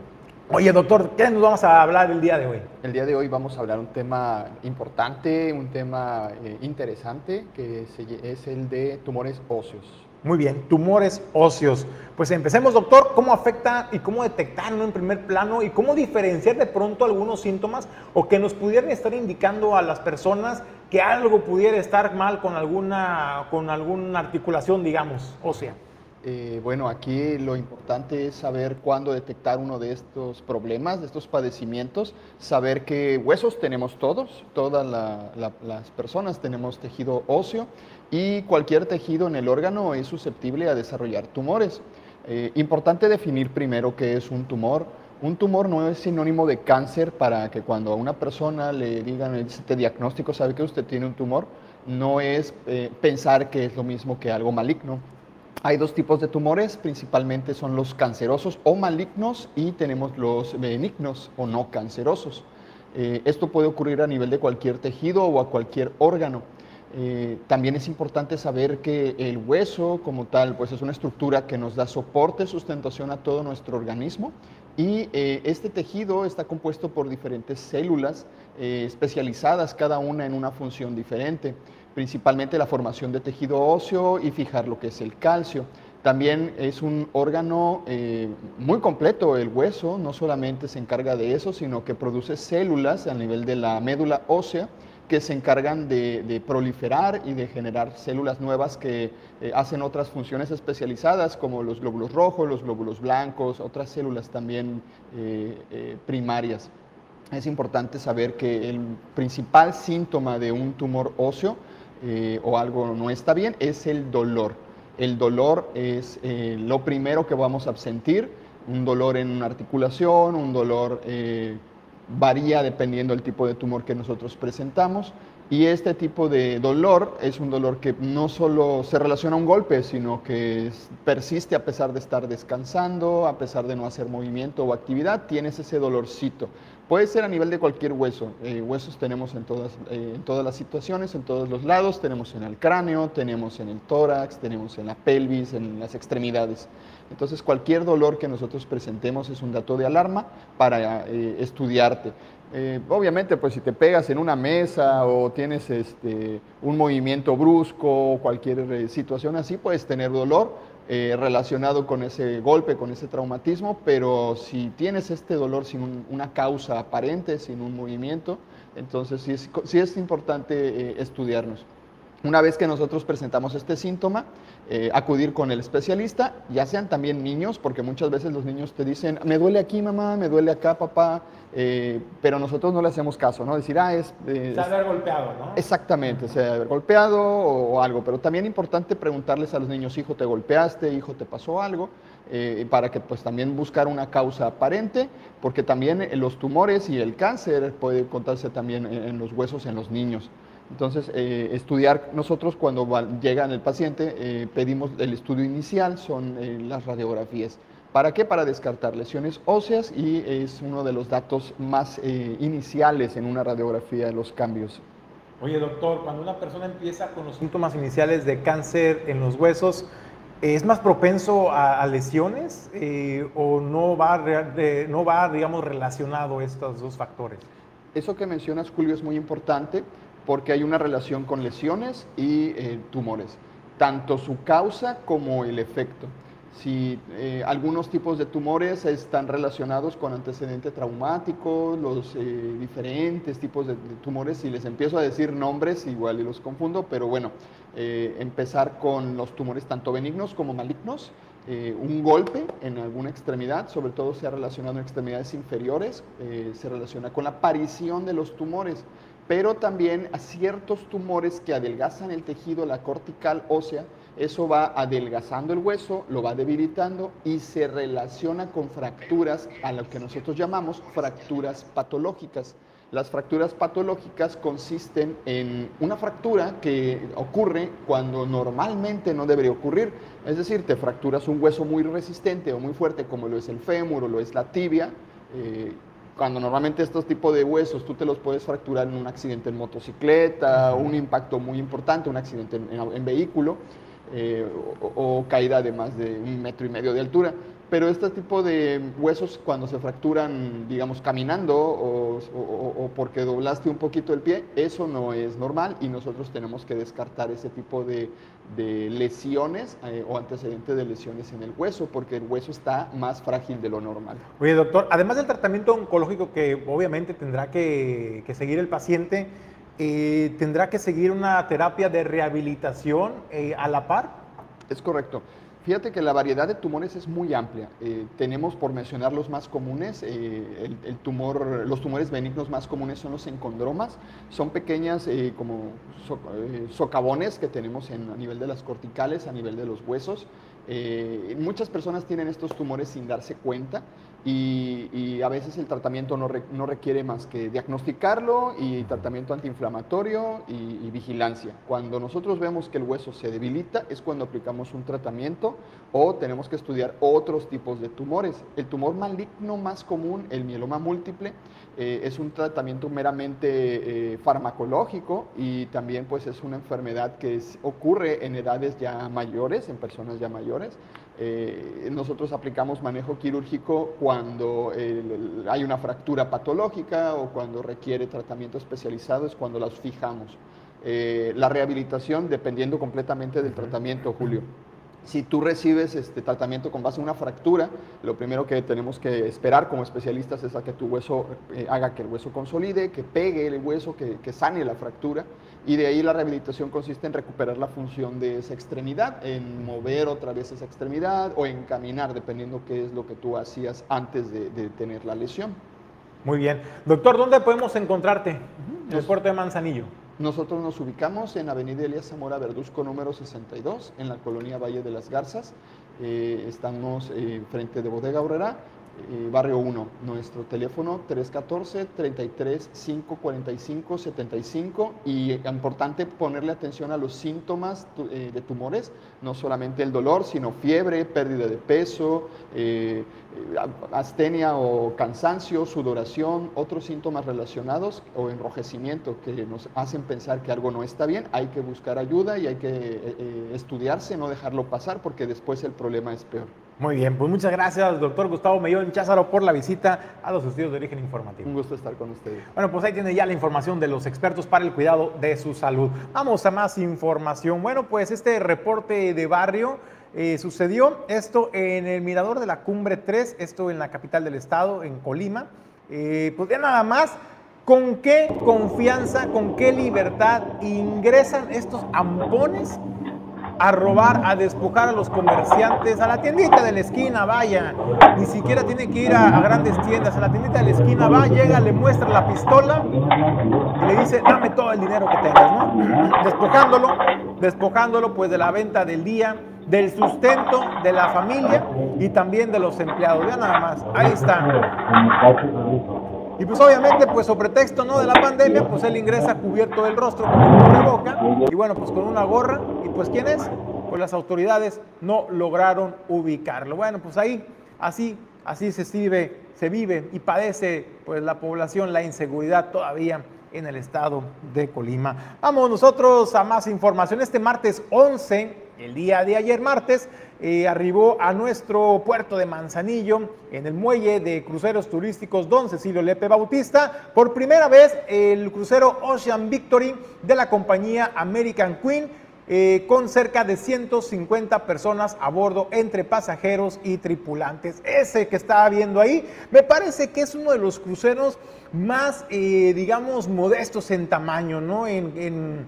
Oye, doctor, ¿qué nos vamos a hablar el día de hoy? El día de hoy vamos a hablar un tema importante, un tema eh, interesante, que es el de tumores óseos. Muy bien, tumores óseos. Pues empecemos, doctor, ¿cómo afecta y cómo detectarlo en primer plano y cómo diferenciar de pronto algunos síntomas o que nos pudieran estar indicando a las personas que algo pudiera estar mal con alguna, con alguna articulación, digamos, ósea? Eh, bueno, aquí lo importante es saber cuándo detectar uno de estos problemas, de estos padecimientos, saber que huesos tenemos todos, todas las personas tenemos tejido óseo y cualquier tejido en el órgano es susceptible a desarrollar tumores. Eh, importante definir primero qué es un tumor. Un tumor no es sinónimo de cáncer para que cuando a una persona le digan este diagnóstico, sabe que usted tiene un tumor, no es eh, pensar que es lo mismo que algo maligno. Hay dos tipos de tumores, principalmente son los cancerosos o malignos y tenemos los benignos o no cancerosos. Eh, esto puede ocurrir a nivel de cualquier tejido o a cualquier órgano. Eh, también es importante saber que el hueso como tal pues es una estructura que nos da soporte, sustentación a todo nuestro organismo y eh, este tejido está compuesto por diferentes células especializadas, cada una en una función diferente principalmente la formación de tejido óseo y fijar lo que es el calcio. También es un órgano eh, muy completo el hueso, no solamente se encarga de eso, sino que produce células a nivel de la médula ósea que se encargan de, proliferar y de generar células nuevas que eh, hacen otras funciones especializadas como los glóbulos rojos, los glóbulos blancos, otras células también eh, primarias. Es importante saber que el principal síntoma de un tumor óseo eh, o algo no está bien, es el dolor. El dolor es eh, lo primero que vamos a sentir, un dolor en una articulación, un dolor eh, varía dependiendo del tipo de tumor que nosotros presentamos. Y este tipo de dolor es un dolor que no solo se relaciona a un golpe, sino que persiste a pesar de estar descansando, a pesar de no hacer movimiento o actividad, tienes ese dolorcito. Puede ser a nivel de cualquier hueso. Eh, huesos tenemos en todas, eh, en todas las situaciones, en todos los lados. Tenemos en el cráneo, tenemos en el tórax, tenemos en la pelvis, en las extremidades. Entonces, cualquier dolor que nosotros presentemos es un dato de alarma para eh, estudiarte. obviamente, pues si te pegas en una mesa o tienes este, un movimiento brusco o cualquier situación así, puedes tener dolor eh, relacionado con ese golpe, con ese traumatismo, pero si tienes este dolor sin una causa aparente, sin un movimiento, entonces sí es, sí es importante eh, estudiarnos. Una vez que nosotros presentamos este síntoma, eh, acudir con el especialista, ya sean también niños, porque muchas veces los niños te dicen, me duele aquí mamá, me duele acá papá, eh, pero nosotros no le hacemos caso, ¿no? Decir, ah, es... se haber golpeado, ¿no? Exactamente, se haber golpeado o, algo, pero también importante preguntarles a los niños, hijo, ¿te golpeaste? Hijo, ¿te pasó algo? Eh, para que pues también buscar una causa aparente, porque también los tumores y el cáncer puede contarse también en los huesos en los niños. Entonces, eh, estudiar, nosotros cuando llega el paciente, eh, pedimos el estudio inicial, son eh, las radiografías. ¿Para qué? Para descartar lesiones óseas y es uno de los datos más iniciales en una radiografía de los cambios. Oye, doctor, cuando una persona empieza con los síntomas iniciales de cáncer en los huesos, ¿es más propenso a, lesiones o no va, no va, digamos, relacionado estos dos factores? Eso que mencionas, Julio, es muy importante porque hay una relación con lesiones y eh, tumores, tanto su causa como el efecto. Si eh, algunos tipos de tumores están relacionados con antecedente traumático, los eh, diferentes tipos de, tumores, si les empiezo a decir nombres, igual y los confundo, pero bueno, empezar con los tumores tanto benignos como malignos, un golpe en alguna extremidad, sobre todo se ha relacionado en extremidades inferiores, se relaciona con la aparición de los tumores pero también a ciertos tumores que adelgazan el tejido, la cortical ósea, Eso va adelgazando el hueso, lo va debilitando y se relaciona con fracturas a lo que nosotros llamamos fracturas patológicas. Las fracturas patológicas consisten en una fractura que ocurre cuando normalmente no debería ocurrir. Es decir, te fracturas un hueso muy resistente o muy fuerte como lo es el fémur o lo es la tibia. Eh, cuando normalmente estos tipos de huesos tú te los puedes fracturar en un accidente en motocicleta, un impacto muy importante, un accidente en, vehículo eh, o, caída de más de un metro y medio de altura pero este tipo de huesos cuando se fracturan, digamos, caminando o, porque doblaste un poquito el pie, eso no es normal y nosotros tenemos que descartar ese tipo de, lesiones eh, o antecedentes de lesiones en el hueso porque el hueso está más frágil de lo normal. Oye, doctor, además del tratamiento oncológico que obviamente tendrá que, seguir el paciente, eh, ¿tendrá que seguir una terapia de rehabilitación eh, a la par? Es correcto. Fíjate que la variedad de tumores es muy amplia. Eh, tenemos, por mencionar los más comunes, eh, el, tumor, los tumores benignos más comunes son los encondromas. Son pequeñas eh, como socavones que tenemos en, a nivel de las corticales, a nivel de los huesos. Muchas personas tienen estos tumores sin darse cuenta y, a veces el tratamiento no, requiere más que diagnosticarlo y tratamiento antiinflamatorio y, vigilancia. Cuando nosotros vemos que el hueso se debilita es cuando aplicamos un tratamiento o tenemos que estudiar otros tipos de tumores. El tumor maligno más común, el mieloma múltiple, eh, es un tratamiento meramente eh, farmacológico y también pues es una enfermedad que ocurre en edades ya mayores, en personas ya mayores. Eh, nosotros aplicamos manejo quirúrgico cuando hay una fractura patológica o cuando requiere tratamiento especializado, es cuando las fijamos. la rehabilitación dependiendo completamente del tratamiento, Julio. Si tú recibes este tratamiento con base en una fractura, lo primero que tenemos que esperar como especialistas es a que tu hueso eh, haga que el hueso consolide, que pegue el hueso, que, que, sane la fractura. Y de ahí la rehabilitación consiste en recuperar la función de esa extremidad, en mover otra vez esa extremidad o en caminar, dependiendo qué es lo que tú hacías antes de, tener la lesión. Muy bien. Doctor, ¿dónde podemos encontrarte? En el puerto de Manzanillo. Nosotros nos ubicamos en Avenida Elías Zamora Verduzco número 62, en la colonia Valle de las Garzas. Eh, estamos eh, frente de Bodega Obrera eh, barrio 1. Nuestro teléfono 314-33-545-75 y importante ponerle atención a los síntomas eh, de tumores, no solamente el dolor, sino fiebre, pérdida de peso, eh, astenia o cansancio, sudoración, otros síntomas relacionados o enrojecimiento que nos hacen pensar que algo no está bien. Hay que buscar ayuda y hay que estudiarse, no dejarlo pasar porque después el problema es peor. Muy bien, pues muchas gracias, doctor Gustavo Mellón Cházaro, por la visita a los estudios de origen informativo. Un gusto estar con ustedes. Bueno, pues ahí tiene ya la información de los expertos para el cuidado de su salud. Vamos a más información. Bueno, pues este reporte de barrio eh, sucedió esto en el Mirador de la Cumbre 3, esto en la capital del estado, en Colima. Eh, pues ya nada más, ¿con qué confianza, con qué libertad ingresan estos ampones a robar, a despojar a los comerciantes, a la tiendita de la esquina, vaya. Ni siquiera tiene que ir a, grandes tiendas, a la tiendita de la esquina va, llega, le muestra la pistola y le dice, dame todo el dinero que tengas, ¿no? Despojándolo, despojándolo pues de la venta del día, del sustento de la familia y también de los empleados. Ya nada más, ahí está. Y pues obviamente, pues sobre texto ¿no? de la pandemia, pues él ingresa cubierto del rostro con un boca y bueno, pues con una gorra. ¿Y pues quién es? Pues las autoridades no lograron ubicarlo. Bueno, pues ahí, así, así se vive, se vive y padece pues la población la inseguridad todavía en el estado de Colima. Vamos nosotros a más información. Este martes 11, el día de ayer martes, eh, arribó a nuestro puerto de Manzanillo, en el muelle de cruceros turísticos Don Cecilio Lepe Bautista, por primera vez el crucero Ocean Victory de la compañía American Queen, eh, con cerca de 150 personas a bordo entre pasajeros y tripulantes. Ese que estaba viendo ahí, me parece que es uno de los cruceros más, eh, digamos, modestos en tamaño, ¿no? en,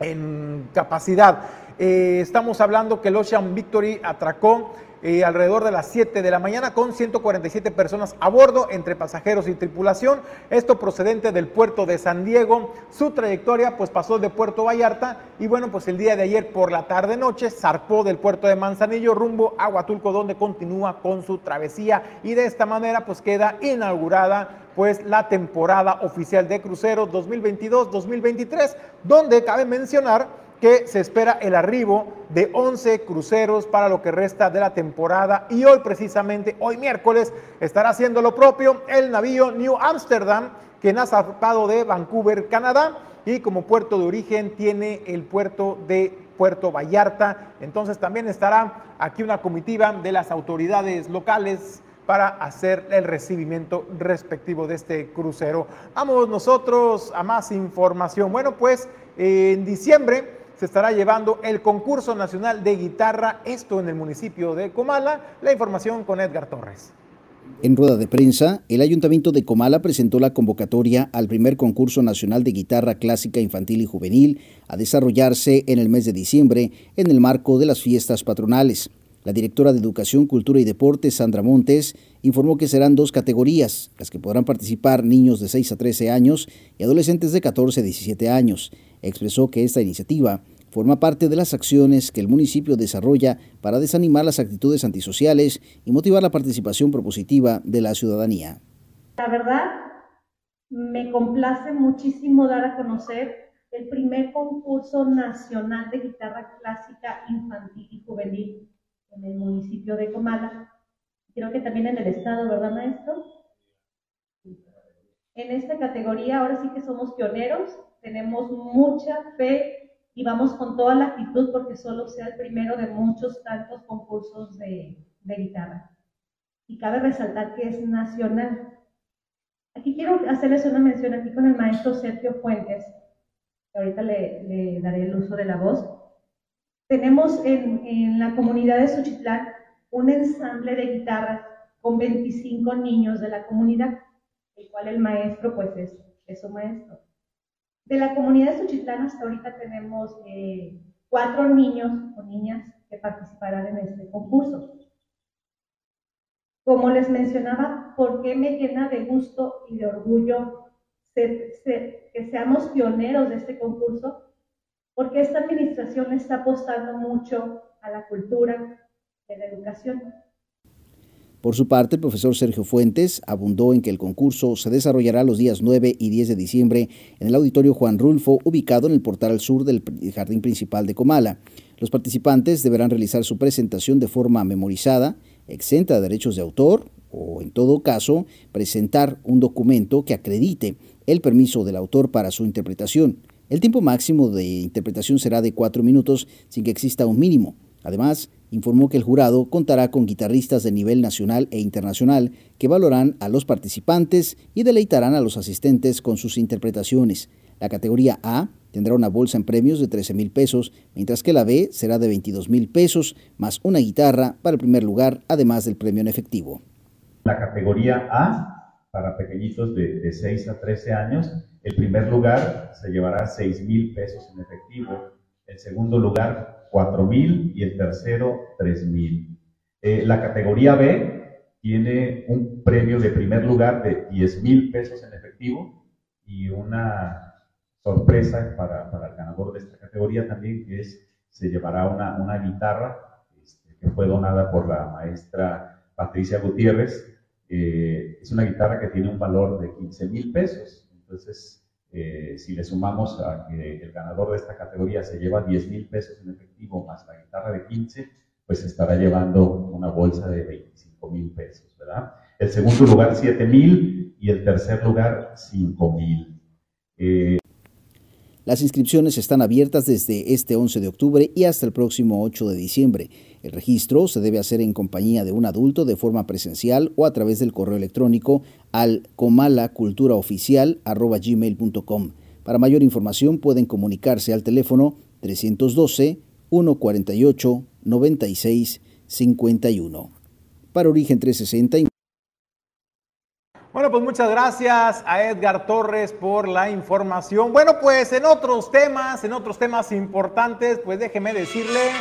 en capacidad. Eh, estamos hablando que el Ocean Victory atracó eh, alrededor de las 7 de la mañana con 147 personas a bordo entre pasajeros y tripulación. Esto procedente del puerto de San Diego. Su trayectoria pues pasó de Puerto Vallarta y bueno pues el día de ayer por la tarde noche zarpó del puerto de Manzanillo rumbo a Huatulco donde continúa con su travesía y de esta manera pues queda inaugurada pues la temporada oficial de cruceros 2022-2023 donde cabe mencionar que se espera el arribo de 11 cruceros para lo que resta de la temporada y hoy precisamente, hoy miércoles, estará haciendo lo propio el navío New Amsterdam, que ha zarpado de Vancouver, Canadá, y como puerto de origen tiene el puerto de Puerto Vallarta. Entonces también estará aquí una comitiva de las autoridades locales para hacer el recibimiento respectivo de este crucero. Vamos nosotros a más información. Bueno, pues en diciembre se estará llevando el concurso nacional de guitarra, esto en el municipio de Comala. La información con Edgar Torres. En rueda de prensa, el Ayuntamiento de Comala presentó la convocatoria al primer concurso nacional de guitarra clásica infantil y juvenil a desarrollarse en el mes de diciembre en el marco de las fiestas patronales. La directora de Educación, Cultura y Deportes, Sandra Montes, informó que serán dos categorías, las que podrán participar niños de 6 a 13 años y adolescentes de 14 a 17 años expresó que esta iniciativa forma parte de las acciones que el municipio desarrolla para desanimar las actitudes antisociales y motivar la participación propositiva de la ciudadanía. La verdad, me complace muchísimo dar a conocer el primer concurso nacional de guitarra clásica infantil y juvenil en el municipio de Comala. Creo que también en el estado, ¿verdad, maestro? En esta categoría ahora sí que somos pioneros tenemos mucha fe y vamos con toda la actitud porque solo sea el primero de muchos tantos concursos de, guitarra. Y cabe resaltar que es nacional. Aquí quiero hacerles una mención aquí con el maestro Sergio Fuentes, que ahorita le, daré el uso de la voz. Tenemos en, en la comunidad de Suchitlán un ensamble de guitarras con 25 niños de la comunidad, el cual el maestro pues es, es su maestro. De la comunidad de Suchitlán hasta ahorita tenemos eh, cuatro niños o niñas que participarán en este concurso. Como les mencionaba, ¿por qué me llena de gusto y de orgullo que seamos pioneros de este concurso? Porque esta administración está apostando mucho a la cultura a la educación. Por su parte, el profesor Sergio Fuentes abundó en que el concurso se desarrollará los días 9 y 10 de diciembre en el auditorio Juan Rulfo, ubicado en el portal al sur del jardín principal de Comala. Los participantes deberán realizar su presentación de forma memorizada, exenta de derechos de autor, o en todo caso, presentar un documento que acredite el permiso del autor para su interpretación. El tiempo máximo de interpretación será de cuatro minutos sin que exista un mínimo. Además, informó que el jurado contará con guitarristas de nivel nacional e internacional que valorarán a los participantes y deleitarán a los asistentes con sus interpretaciones. La categoría A tendrá una bolsa en premios de 13 mil pesos, mientras que la B será de 22 mil pesos, más una guitarra para el primer lugar, además del premio en efectivo. La categoría A, para pequeñitos de, de 6 a 13 años, el primer lugar se llevará 6 mil pesos en efectivo, el segundo lugar 4 mil y el tercero 3 mil. Eh, la categoría B tiene un premio de primer lugar de 10 mil pesos en efectivo y una sorpresa para, para, el ganador de esta categoría también, que es se llevará una, una guitarra este, que fue donada por la maestra Patricia Gutiérrez. Eh, es una guitarra que tiene un valor de 15 mil pesos. Entonces, eh, si le sumamos a que el ganador de esta categoría se lleva 10 mil pesos en efectivo más la guitarra de 15, pues estará llevando una bolsa de 25 mil pesos, ¿verdad? El segundo lugar 7 mil y el tercer lugar 5 mil. Eh, las inscripciones están abiertas desde este 11 de octubre y hasta el próximo 8 de diciembre. El registro se debe hacer en compañía de un adulto de forma presencial o a través del correo electrónico al comalaculturaoficial.gmail.com. Para mayor información pueden comunicarse al teléfono 312 148 96 51. Para Origen 360 bueno, pues muchas gracias a Edgar Torres por la información. Bueno, pues en otros temas, en otros temas importantes, pues déjeme decirle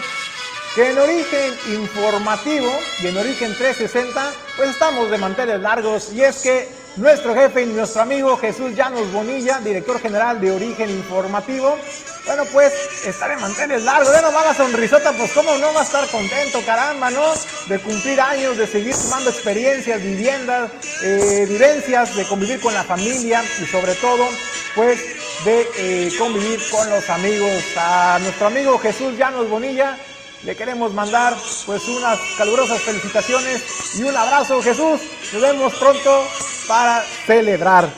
que en origen informativo y en origen 360, pues estamos de manteles largos y es que nuestro jefe y nuestro amigo Jesús Llanos Bonilla, director general de Origen Informativo, bueno, pues estar en manteles largos, de nomás la sonrisota, pues cómo no va a estar contento, caramba, ¿no? De cumplir años, de seguir sumando experiencias, viviendas, eh, vivencias, de convivir con la familia y sobre todo, pues de eh, convivir con los amigos. A nuestro amigo Jesús Llanos Bonilla, le queremos mandar pues unas calurosas felicitaciones y un abrazo Jesús. Nos vemos pronto para celebrar.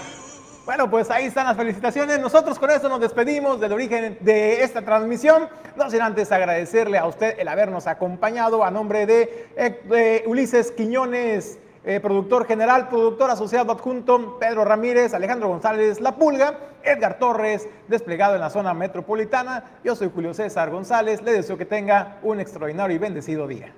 Bueno, pues ahí están las felicitaciones. Nosotros con esto nos despedimos del origen de esta transmisión. No sin antes agradecerle a usted el habernos acompañado a nombre de, eh, Ulises Quiñones. Eh, productor general, productor asociado adjunto, Pedro Ramírez, Alejandro González La Pulga, Edgar Torres, desplegado en la zona metropolitana. Yo soy Julio César González, le deseo que tenga un extraordinario y bendecido día.